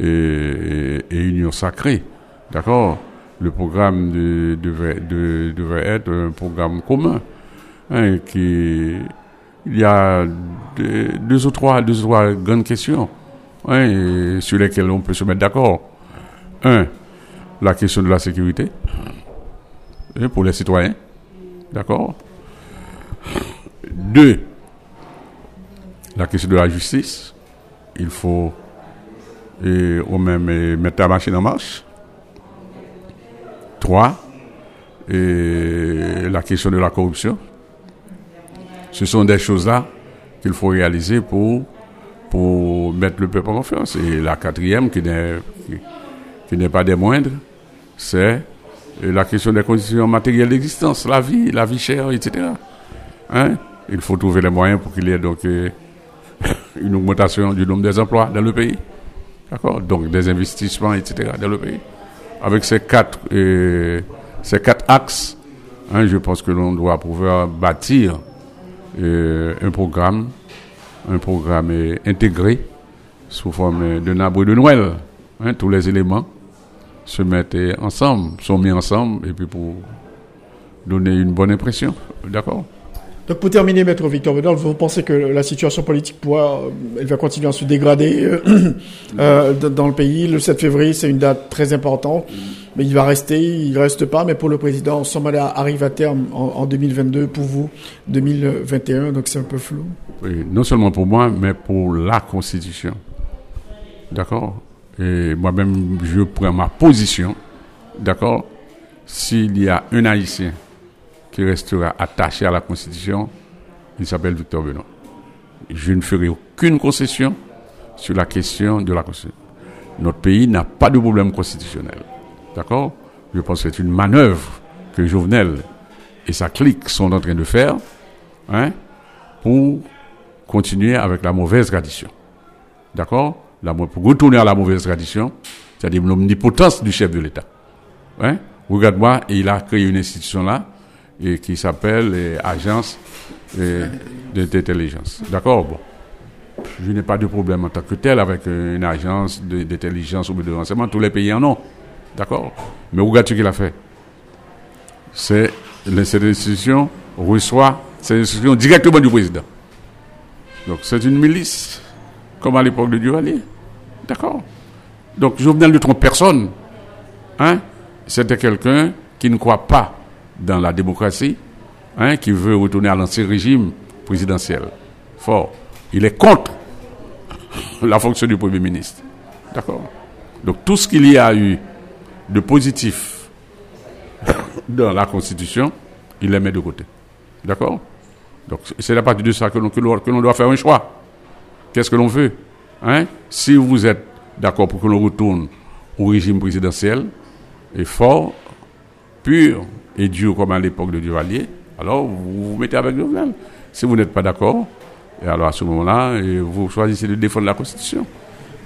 Et, union sacrée. D'accord? Le programme devait, être un programme commun. Hein, qui, il y a deux, ou trois, deux ou trois grandes questions hein, sur lesquelles on peut se mettre d'accord. Un, la question de la sécurité hein, pour les citoyens. D'accord Deux, la question de la justice. Il faut et même mettre la machine en marche. Trois, et la question de la corruption. Ce sont des choses-là qu'il faut réaliser pour, pour mettre le peuple en confiance. Et la quatrième, qui n'est, qui, n'est pas des moindres, c'est la question des conditions matérielles d'existence, la vie, la vie chère, etc. Hein? Il faut trouver les moyens pour qu'il y ait donc euh, une augmentation du nombre des emplois dans le pays. D'accord? Donc des investissements, etc. dans le pays. Avec ces quatre, euh, ces quatre axes, hein, je pense que l'on doit pouvoir bâtir un programme, un programme euh, intégré sous forme de arbre de Noël. Hein, tous les éléments se mettent ensemble, sont mis ensemble, et puis pour donner une bonne impression. D'accord? Donc pour terminer, Maître Victor Bedol, vous pensez que la situation politique pourra, euh, elle va continuer à se dégrader euh, euh, dans le pays. Le 7 février, c'est une date très importante, mais il va rester, il reste pas. Mais pour le président, son arrive à terme en, 2022, pour vous 2021, donc c'est un peu flou. Oui, non seulement pour moi, mais pour la Constitution. D'accord? Et moi-même, je prends ma position. D'accord? S'il y a un Haïtien qui restera attaché à la Constitution, il s'appelle Victor Benoît. Je ne ferai aucune concession sur la question de la Constitution. Notre pays n'a pas de problème constitutionnel. D'accord? Je pense que c'est une manœuvre que Jovenel et sa clique sont en train de faire hein, pour continuer avec la mauvaise tradition. D'accord? Pour retourner à la mauvaise tradition, c'est-à-dire l'omnipotence du chef de l'État. Hein? Regarde-moi, il a créé une institution là et qui s'appelle Agence d'intelligence. D'accord Bon. Je n'ai pas de problème en tant que tel avec une agence d'intelligence ou de renseignement. Tous les pays en ont. D'accord? Mais regarde ce qu'il a fait? C'est cette institution reçoit cette institution directement du président. Donc c'est une milice, comme à l'époque de Duvalier. D'accord? Donc je viens de tromper personne. Hein? C'était quelqu'un qui ne croit pas dans la démocratie, hein, qui veut retourner à l'ancien régime présidentiel. Fort. Il est contre la fonction du Premier ministre. D'accord? Donc tout ce qu'il y a eu de positif dans la Constitution, il les met de côté. D'accord? Donc c'est à partir de ça que l'on, que doit faire un choix. Qu'est-ce que l'on veut hein? Si vous êtes d'accord pour que l'on retourne au régime présidentiel, et fort, pur, et Dieu comme à l'époque de Duvalier, alors vous vous mettez avec Jovenel. Si vous n'êtes pas d'accord, alors à ce moment-là, vous choisissez de défendre la Constitution.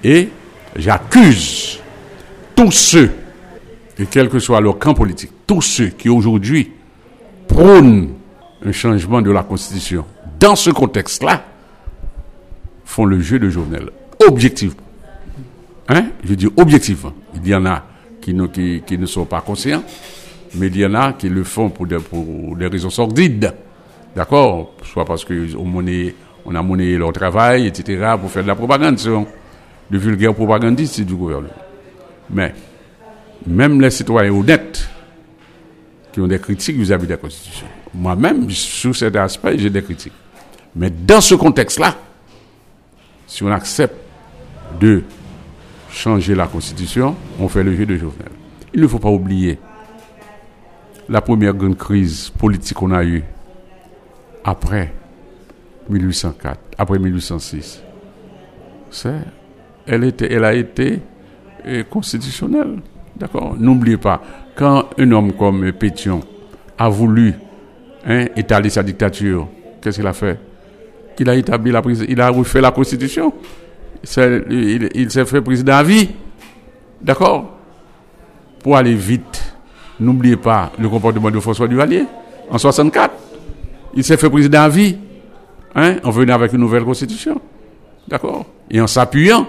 Et j'accuse tous ceux, et quel que soit leur camp politique, tous ceux qui aujourd'hui prônent un changement de la Constitution dans ce contexte-là, font le jeu de Jovenel. Objectivement. Hein? Je dis objectivement. Il y en a qui ne sont pas conscients mais il y en a qui le font pour des, pour des raisons sordides. D'accord? Soit parce qu'on on a monnaie leur travail, etc., pour faire de la propagande. de vulgaires propagandistes du gouvernement. Mais, même les citoyens honnêtes qui ont des critiques vis-à-vis de la Constitution. Moi-même, sur cet aspect, j'ai des critiques. Mais dans ce contexte-là, si on accepte de changer la Constitution, on fait le jeu de Jovenel. Il ne faut pas oublier la première grande crise politique qu'on a eue après 1804, après 1806, c'est, elle, a été euh, constitutionnelle. D'accord? N'oubliez pas, quand un homme comme Pétion a voulu hein, étaler sa dictature, qu'est-ce qu'il a fait? Il a établi la il a refait la constitution. Il, il s'est fait président à vie. D'accord? Pour aller vite N'oubliez pas le comportement de François Duvalier. En 64, il s'est fait président à vie. Hein, en venant avec une nouvelle constitution. D'accord Et en s'appuyant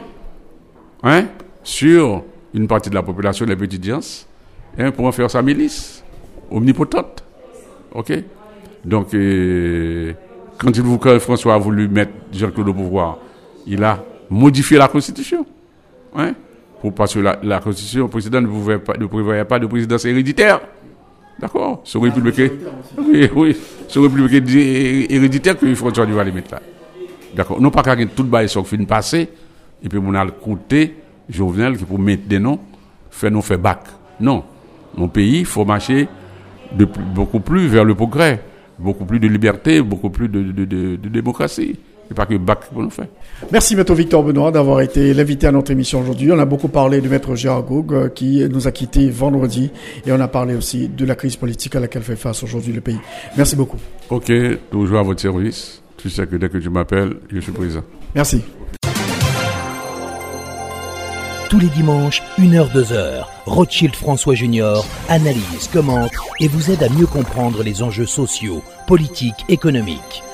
hein, sur une partie de la population, les petites gens, hein, pour en faire sa milice omnipotente. OK Donc, euh, quand, il, quand François a voulu mettre Jean-Claude au pouvoir, il a modifié la constitution. Hein parce que la, Constitution, le président ne, pouvait pas, ne prévoyait pas de présidence héréditaire. D'accord? Ce républicain. Oui, oui. Ce républicain héréditaire que François va les mettre là. D'accord Non pas qu'il tout le sur fin passé, et puis on a le côté Jovenel qui pour mettre des noms, faire nous faire bac. Non. Mon pays, il faut marcher de, beaucoup plus vers le progrès, beaucoup plus de liberté, beaucoup plus de démocratie pas que bac pour nous faire. Merci Maître Victor Benoît d'avoir été l'invité à notre émission aujourd'hui. On a beaucoup parlé de Maître Gérard Goug euh, qui nous a quittés vendredi et on a parlé aussi de la crise politique à laquelle fait face aujourd'hui le pays. Merci beaucoup. Ok, toujours à votre service. Tu sais que dès que tu m'appelles, je suis présent. Merci. Tous les dimanches, 1h, 2h, Rothschild François Junior analyse, commente et vous aide à mieux comprendre les enjeux sociaux, politiques, économiques.